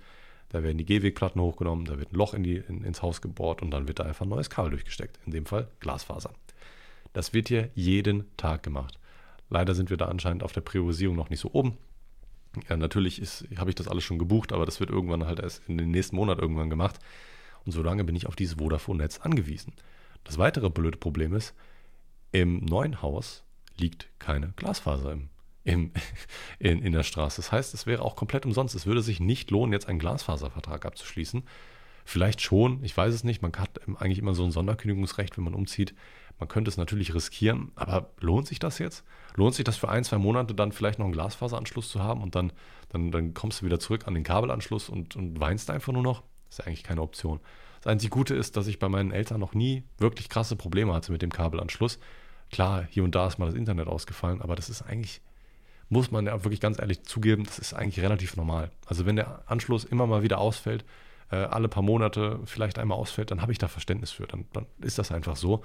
da werden die Gehwegplatten hochgenommen, da wird ein Loch in die, in, ins Haus gebohrt und dann wird da einfach ein neues Kabel durchgesteckt. In dem Fall Glasfaser. Das wird hier jeden Tag gemacht. Leider sind wir da anscheinend auf der Priorisierung noch nicht so oben. Ja, natürlich habe ich das alles schon gebucht, aber das wird irgendwann halt erst in den nächsten Monat irgendwann gemacht. Und so lange bin ich auf dieses Vodafone-Netz angewiesen. Das weitere blöde Problem ist, im neuen Haus liegt keine Glasfaser im im, *laughs* in, in der Straße. Das heißt, es wäre auch komplett umsonst. Es würde sich nicht lohnen, jetzt einen Glasfaservertrag abzuschließen. Vielleicht schon, ich weiß es nicht. Man hat eigentlich immer so ein Sonderkündigungsrecht, wenn man umzieht. Man könnte es natürlich riskieren, aber lohnt sich das jetzt? Lohnt sich das für ein, zwei Monate dann vielleicht noch einen Glasfaseranschluss zu haben und dann, dann, dann kommst du wieder zurück an den Kabelanschluss und, und weinst einfach nur noch? Das ist eigentlich keine Option. Das einzige Gute ist, dass ich bei meinen Eltern noch nie wirklich krasse Probleme hatte mit dem Kabelanschluss. Klar, hier und da ist mal das Internet ausgefallen, aber das ist eigentlich muss man ja wirklich ganz ehrlich zugeben, das ist eigentlich relativ normal. Also wenn der Anschluss immer mal wieder ausfällt, äh, alle paar Monate vielleicht einmal ausfällt, dann habe ich da Verständnis für. Dann, dann, ist das einfach so.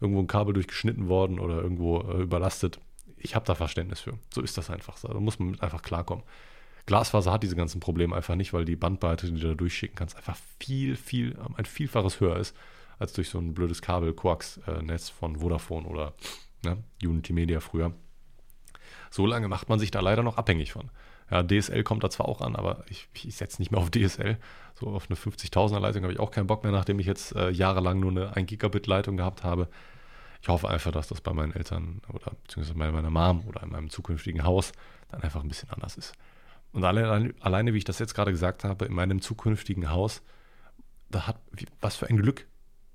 Irgendwo ein Kabel durchgeschnitten worden oder irgendwo äh, überlastet. Ich habe da Verständnis für. So ist das einfach. Da muss man mit einfach klarkommen. Glasfaser hat diese ganzen Probleme einfach nicht, weil die Bandbreite, die du da durchschicken kannst, einfach viel, viel, ein Vielfaches höher ist als durch so ein blödes Kabel-Koax-Netz äh, von Vodafone oder ne, Unity Media früher. So lange macht man sich da leider noch abhängig von. Ja, DSL kommt da zwar auch an, aber ich, ich setze nicht mehr auf DSL. So auf eine 50.000er Leitung habe ich auch keinen Bock mehr, nachdem ich jetzt äh, jahrelang nur eine 1 Gigabit Leitung gehabt habe. Ich hoffe einfach, dass das bei meinen Eltern oder beziehungsweise bei meiner Mom oder in meinem zukünftigen Haus dann einfach ein bisschen anders ist. Und alleine, alleine wie ich das jetzt gerade gesagt habe, in meinem zukünftigen Haus, da hat, was für ein Glück,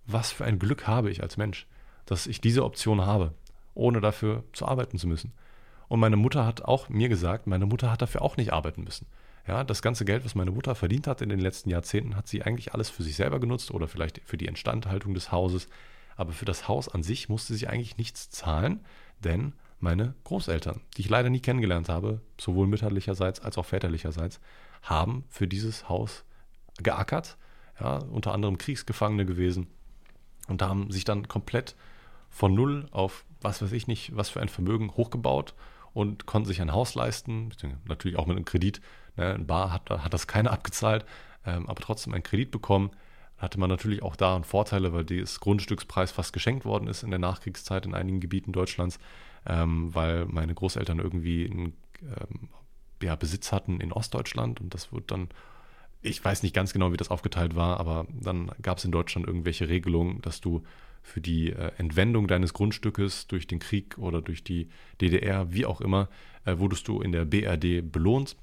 was für ein Glück habe ich als Mensch, dass ich diese Option habe, ohne dafür zu arbeiten zu müssen. Und meine Mutter hat auch mir gesagt, meine Mutter hat dafür auch nicht arbeiten müssen. Ja, das ganze Geld, was meine Mutter verdient hat in den letzten Jahrzehnten, hat sie eigentlich alles für sich selber genutzt oder vielleicht für die Instandhaltung des Hauses. Aber für das Haus an sich musste sie eigentlich nichts zahlen, denn meine Großeltern, die ich leider nie kennengelernt habe, sowohl mütterlicherseits als auch väterlicherseits, haben für dieses Haus geackert, ja, unter anderem Kriegsgefangene gewesen und haben sich dann komplett von null auf was weiß ich nicht, was für ein Vermögen hochgebaut und konnten sich ein Haus leisten, natürlich auch mit einem Kredit. Ne, ein Bar hat, hat das keiner abgezahlt, ähm, aber trotzdem einen Kredit bekommen, hatte man natürlich auch da Vorteile, weil das Grundstückspreis fast geschenkt worden ist in der Nachkriegszeit in einigen Gebieten Deutschlands, ähm, weil meine Großeltern irgendwie einen ähm, ja, Besitz hatten in Ostdeutschland und das wird dann, ich weiß nicht ganz genau, wie das aufgeteilt war, aber dann gab es in Deutschland irgendwelche Regelungen, dass du für die äh, Entwendung deines Grundstückes durch den Krieg oder durch die DDR, wie auch immer, äh, wurdest du in der BRD belohnt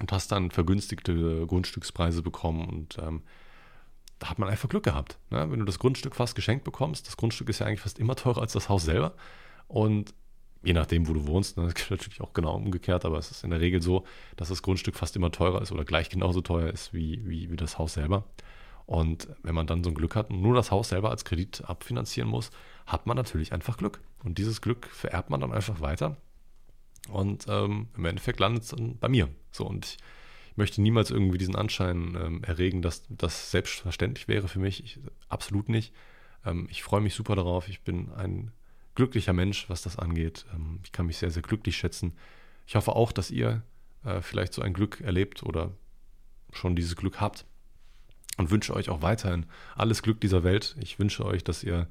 und hast dann vergünstigte Grundstückspreise bekommen und ähm, da hat man einfach Glück gehabt. Ne? Wenn du das Grundstück fast geschenkt bekommst, das Grundstück ist ja eigentlich fast immer teurer als das Haus selber und je nachdem, wo du wohnst, ne, *laughs* das natürlich auch genau umgekehrt, aber es ist in der Regel so, dass das Grundstück fast immer teurer ist oder gleich genauso teuer ist wie, wie, wie das Haus selber. Und wenn man dann so ein Glück hat und nur das Haus selber als Kredit abfinanzieren muss, hat man natürlich einfach Glück. Und dieses Glück vererbt man dann einfach weiter. Und ähm, im Endeffekt landet es dann bei mir. So, und ich möchte niemals irgendwie diesen Anschein ähm, erregen, dass das selbstverständlich wäre für mich. Ich, absolut nicht. Ähm, ich freue mich super darauf. Ich bin ein glücklicher Mensch, was das angeht. Ähm, ich kann mich sehr, sehr glücklich schätzen. Ich hoffe auch, dass ihr äh, vielleicht so ein Glück erlebt oder schon dieses Glück habt und wünsche euch auch weiterhin alles Glück dieser Welt. Ich wünsche euch, dass ihr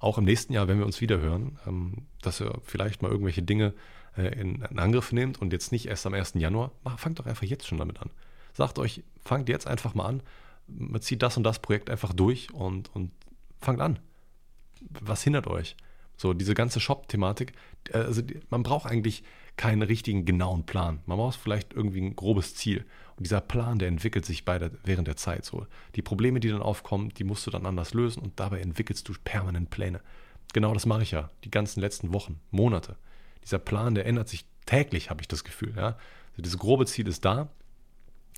auch im nächsten Jahr, wenn wir uns wieder hören, ähm, dass ihr vielleicht mal irgendwelche Dinge äh, in, Angriff nehmt und jetzt nicht erst am 1. Januar. Fangt doch einfach jetzt schon damit an. Sagt euch, fangt jetzt einfach mal an, zieht das und das Projekt einfach durch und, und fangt an. Was hindert euch? So, diese ganze Shop-Thematik, äh, also man braucht eigentlich keinen richtigen genauen Plan. Man braucht vielleicht irgendwie ein grobes Ziel. Und dieser Plan, der entwickelt sich bei der, während der Zeit so. Die Probleme, die dann aufkommen, die musst du dann anders lösen und dabei entwickelst du permanent Pläne. Genau das mache ich ja, die ganzen letzten Wochen, Monate. Dieser Plan, der ändert sich täglich, habe ich das Gefühl. Ja? Also dieses grobe Ziel ist da,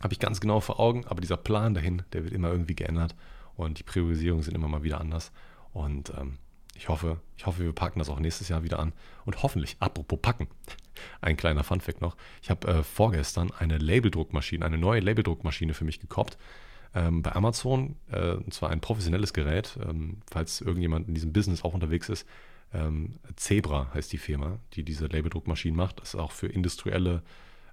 habe ich ganz genau vor Augen, aber dieser Plan dahin, der wird immer irgendwie geändert und die Priorisierungen sind immer mal wieder anders. Und ähm, ich hoffe, ich hoffe, wir packen das auch nächstes Jahr wieder an. Und hoffentlich, apropos packen, *laughs* ein kleiner Funfact noch. Ich habe äh, vorgestern eine Labeldruckmaschine, eine neue Labeldruckmaschine für mich gekauft. Ähm, bei Amazon, äh, und zwar ein professionelles Gerät, ähm, falls irgendjemand in diesem Business auch unterwegs ist. Ähm, Zebra heißt die Firma, die diese Labeldruckmaschinen macht. Das ist auch für industrielle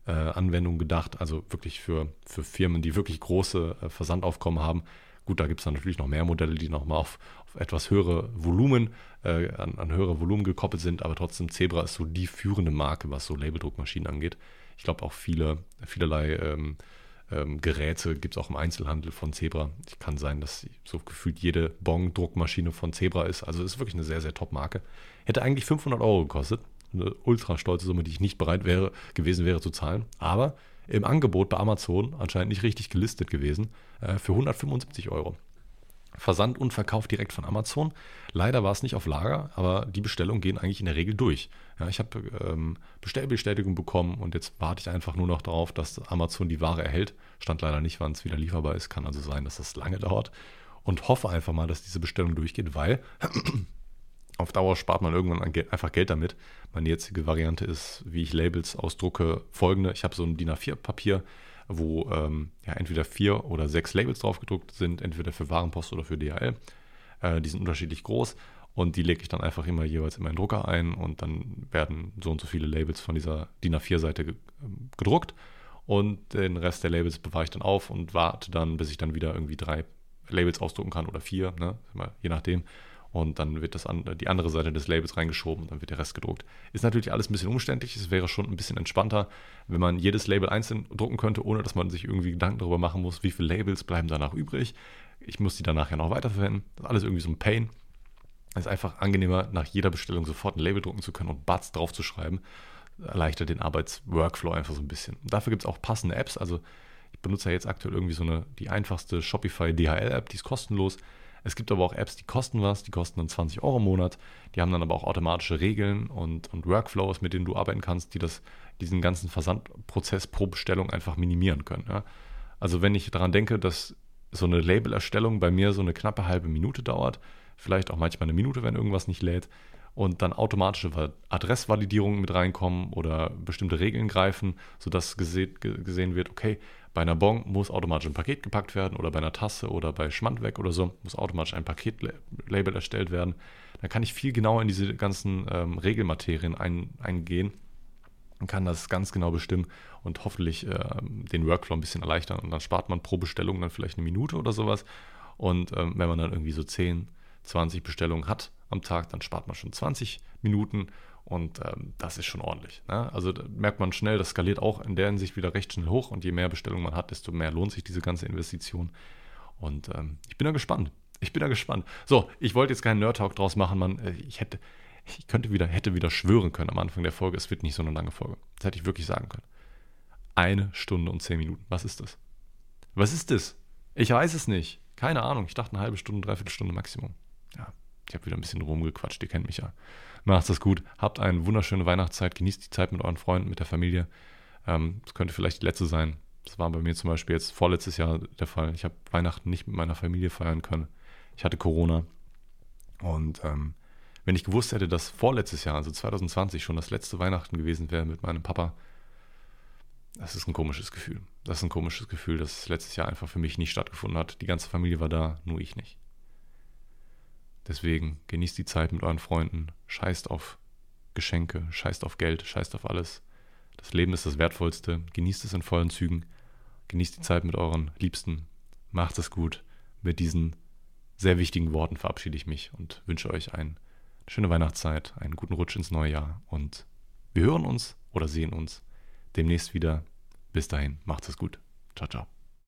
äh, Anwendungen gedacht, also wirklich für, für Firmen, die wirklich große äh, Versandaufkommen haben. Gut, da gibt es dann natürlich noch mehr Modelle, die nochmal auf, auf etwas höhere Volumen, äh, an, an, höhere Volumen gekoppelt sind, aber trotzdem Zebra ist so die führende Marke, was so Labeldruckmaschinen angeht. Ich glaube auch viele, vielerlei ähm, ähm, Geräte gibt es auch im Einzelhandel von Zebra. Ich kann sein, dass so gefühlt jede Bong-Druckmaschine von Zebra ist. Also ist wirklich eine sehr, sehr top Marke. Hätte eigentlich 500 Euro gekostet. Eine ultra stolze Summe, die ich nicht bereit wäre, gewesen wäre zu zahlen. Aber im Angebot bei Amazon anscheinend nicht richtig gelistet gewesen, äh, für 175 Euro. Versand und Verkauf direkt von Amazon. Leider war es nicht auf Lager, aber die Bestellungen gehen eigentlich in der Regel durch. Ja, ich habe ähm, Bestellbestätigung bekommen und jetzt warte ich einfach nur noch darauf, dass Amazon die Ware erhält. Stand leider nicht, wann es wieder lieferbar ist. Kann also sein, dass das lange dauert. Und hoffe einfach mal, dass diese Bestellung durchgeht, weil *clears throat* auf Dauer spart man irgendwann einfach Geld damit. Meine jetzige Variante ist, wie ich Labels ausdrucke, folgende. Ich habe so ein DIN A4-Papier, wo ähm, ja, entweder vier oder sechs Labels drauf gedruckt sind, entweder für Warenpost oder für DHL. Äh, die sind unterschiedlich groß und die lege ich dann einfach immer jeweils in meinen Drucker ein und dann werden so und so viele Labels von dieser DIN A4-Seite ge ähm, gedruckt und den Rest der Labels bewahre ich dann auf und warte dann, bis ich dann wieder irgendwie drei Labels ausdrucken kann oder vier, ne? je nachdem und dann wird das an, die andere Seite des Labels reingeschoben und dann wird der Rest gedruckt. Ist natürlich alles ein bisschen umständlich, es wäre schon ein bisschen entspannter, wenn man jedes Label einzeln drucken könnte, ohne dass man sich irgendwie Gedanken darüber machen muss, wie viele Labels bleiben danach übrig. Ich muss die danach ja noch weiterverwenden. Das ist alles irgendwie so ein Pain. Es ist einfach angenehmer, nach jeder Bestellung sofort ein Label drucken zu können und Bats draufzuschreiben. Erleichtert den Arbeitsworkflow einfach so ein bisschen. Dafür gibt es auch passende Apps. Also ich benutze ja jetzt aktuell irgendwie so eine, die einfachste Shopify DHL-App, die ist kostenlos es gibt aber auch Apps, die kosten was, die kosten dann 20 Euro im Monat. Die haben dann aber auch automatische Regeln und, und Workflows, mit denen du arbeiten kannst, die das, diesen ganzen Versandprozess pro Bestellung einfach minimieren können. Ja. Also wenn ich daran denke, dass so eine Labelerstellung bei mir so eine knappe halbe Minute dauert, vielleicht auch manchmal eine Minute, wenn irgendwas nicht lädt, und dann automatische Adressvalidierungen mit reinkommen oder bestimmte Regeln greifen, sodass gesehen wird, okay, bei einer Bon muss automatisch ein Paket gepackt werden oder bei einer Tasse oder bei Schmandweg oder so muss automatisch ein Paketlabel erstellt werden. Dann kann ich viel genauer in diese ganzen ähm, Regelmaterien ein, eingehen und kann das ganz genau bestimmen und hoffentlich äh, den Workflow ein bisschen erleichtern. Und dann spart man pro Bestellung dann vielleicht eine Minute oder sowas. Und ähm, wenn man dann irgendwie so 10, 20 Bestellungen hat am Tag, dann spart man schon 20 Minuten und ähm, das ist schon ordentlich. Ne? Also merkt man schnell, das skaliert auch in der Hinsicht wieder recht schnell hoch und je mehr Bestellungen man hat, desto mehr lohnt sich diese ganze Investition. Und ähm, ich bin da gespannt. Ich bin da gespannt. So, ich wollte jetzt keinen Nerd-Talk draus machen, man. Äh, ich hätte, ich könnte wieder, hätte wieder schwören können am Anfang der Folge, es wird nicht so eine lange Folge. Das hätte ich wirklich sagen können. Eine Stunde und zehn Minuten. Was ist das? Was ist das? Ich weiß es nicht. Keine Ahnung. Ich dachte eine halbe Stunde, dreiviertel Stunde Maximum. Ja, ich habe wieder ein bisschen rumgequatscht. Ihr kennt mich ja. Macht es gut. Habt eine wunderschöne Weihnachtszeit. Genießt die Zeit mit euren Freunden, mit der Familie. Es ähm, könnte vielleicht die letzte sein. Das war bei mir zum Beispiel jetzt vorletztes Jahr der Fall. Ich habe Weihnachten nicht mit meiner Familie feiern können. Ich hatte Corona. Und ähm, wenn ich gewusst hätte, dass vorletztes Jahr, also 2020, schon das letzte Weihnachten gewesen wäre mit meinem Papa, das ist ein komisches Gefühl. Das ist ein komisches Gefühl, dass letztes Jahr einfach für mich nicht stattgefunden hat. Die ganze Familie war da, nur ich nicht. Deswegen genießt die Zeit mit euren Freunden, scheißt auf Geschenke, scheißt auf Geld, scheißt auf alles. Das Leben ist das Wertvollste, genießt es in vollen Zügen, genießt die Zeit mit euren Liebsten, macht es gut. Mit diesen sehr wichtigen Worten verabschiede ich mich und wünsche euch eine schöne Weihnachtszeit, einen guten Rutsch ins neue Jahr und wir hören uns oder sehen uns demnächst wieder. Bis dahin, macht es gut. Ciao, ciao.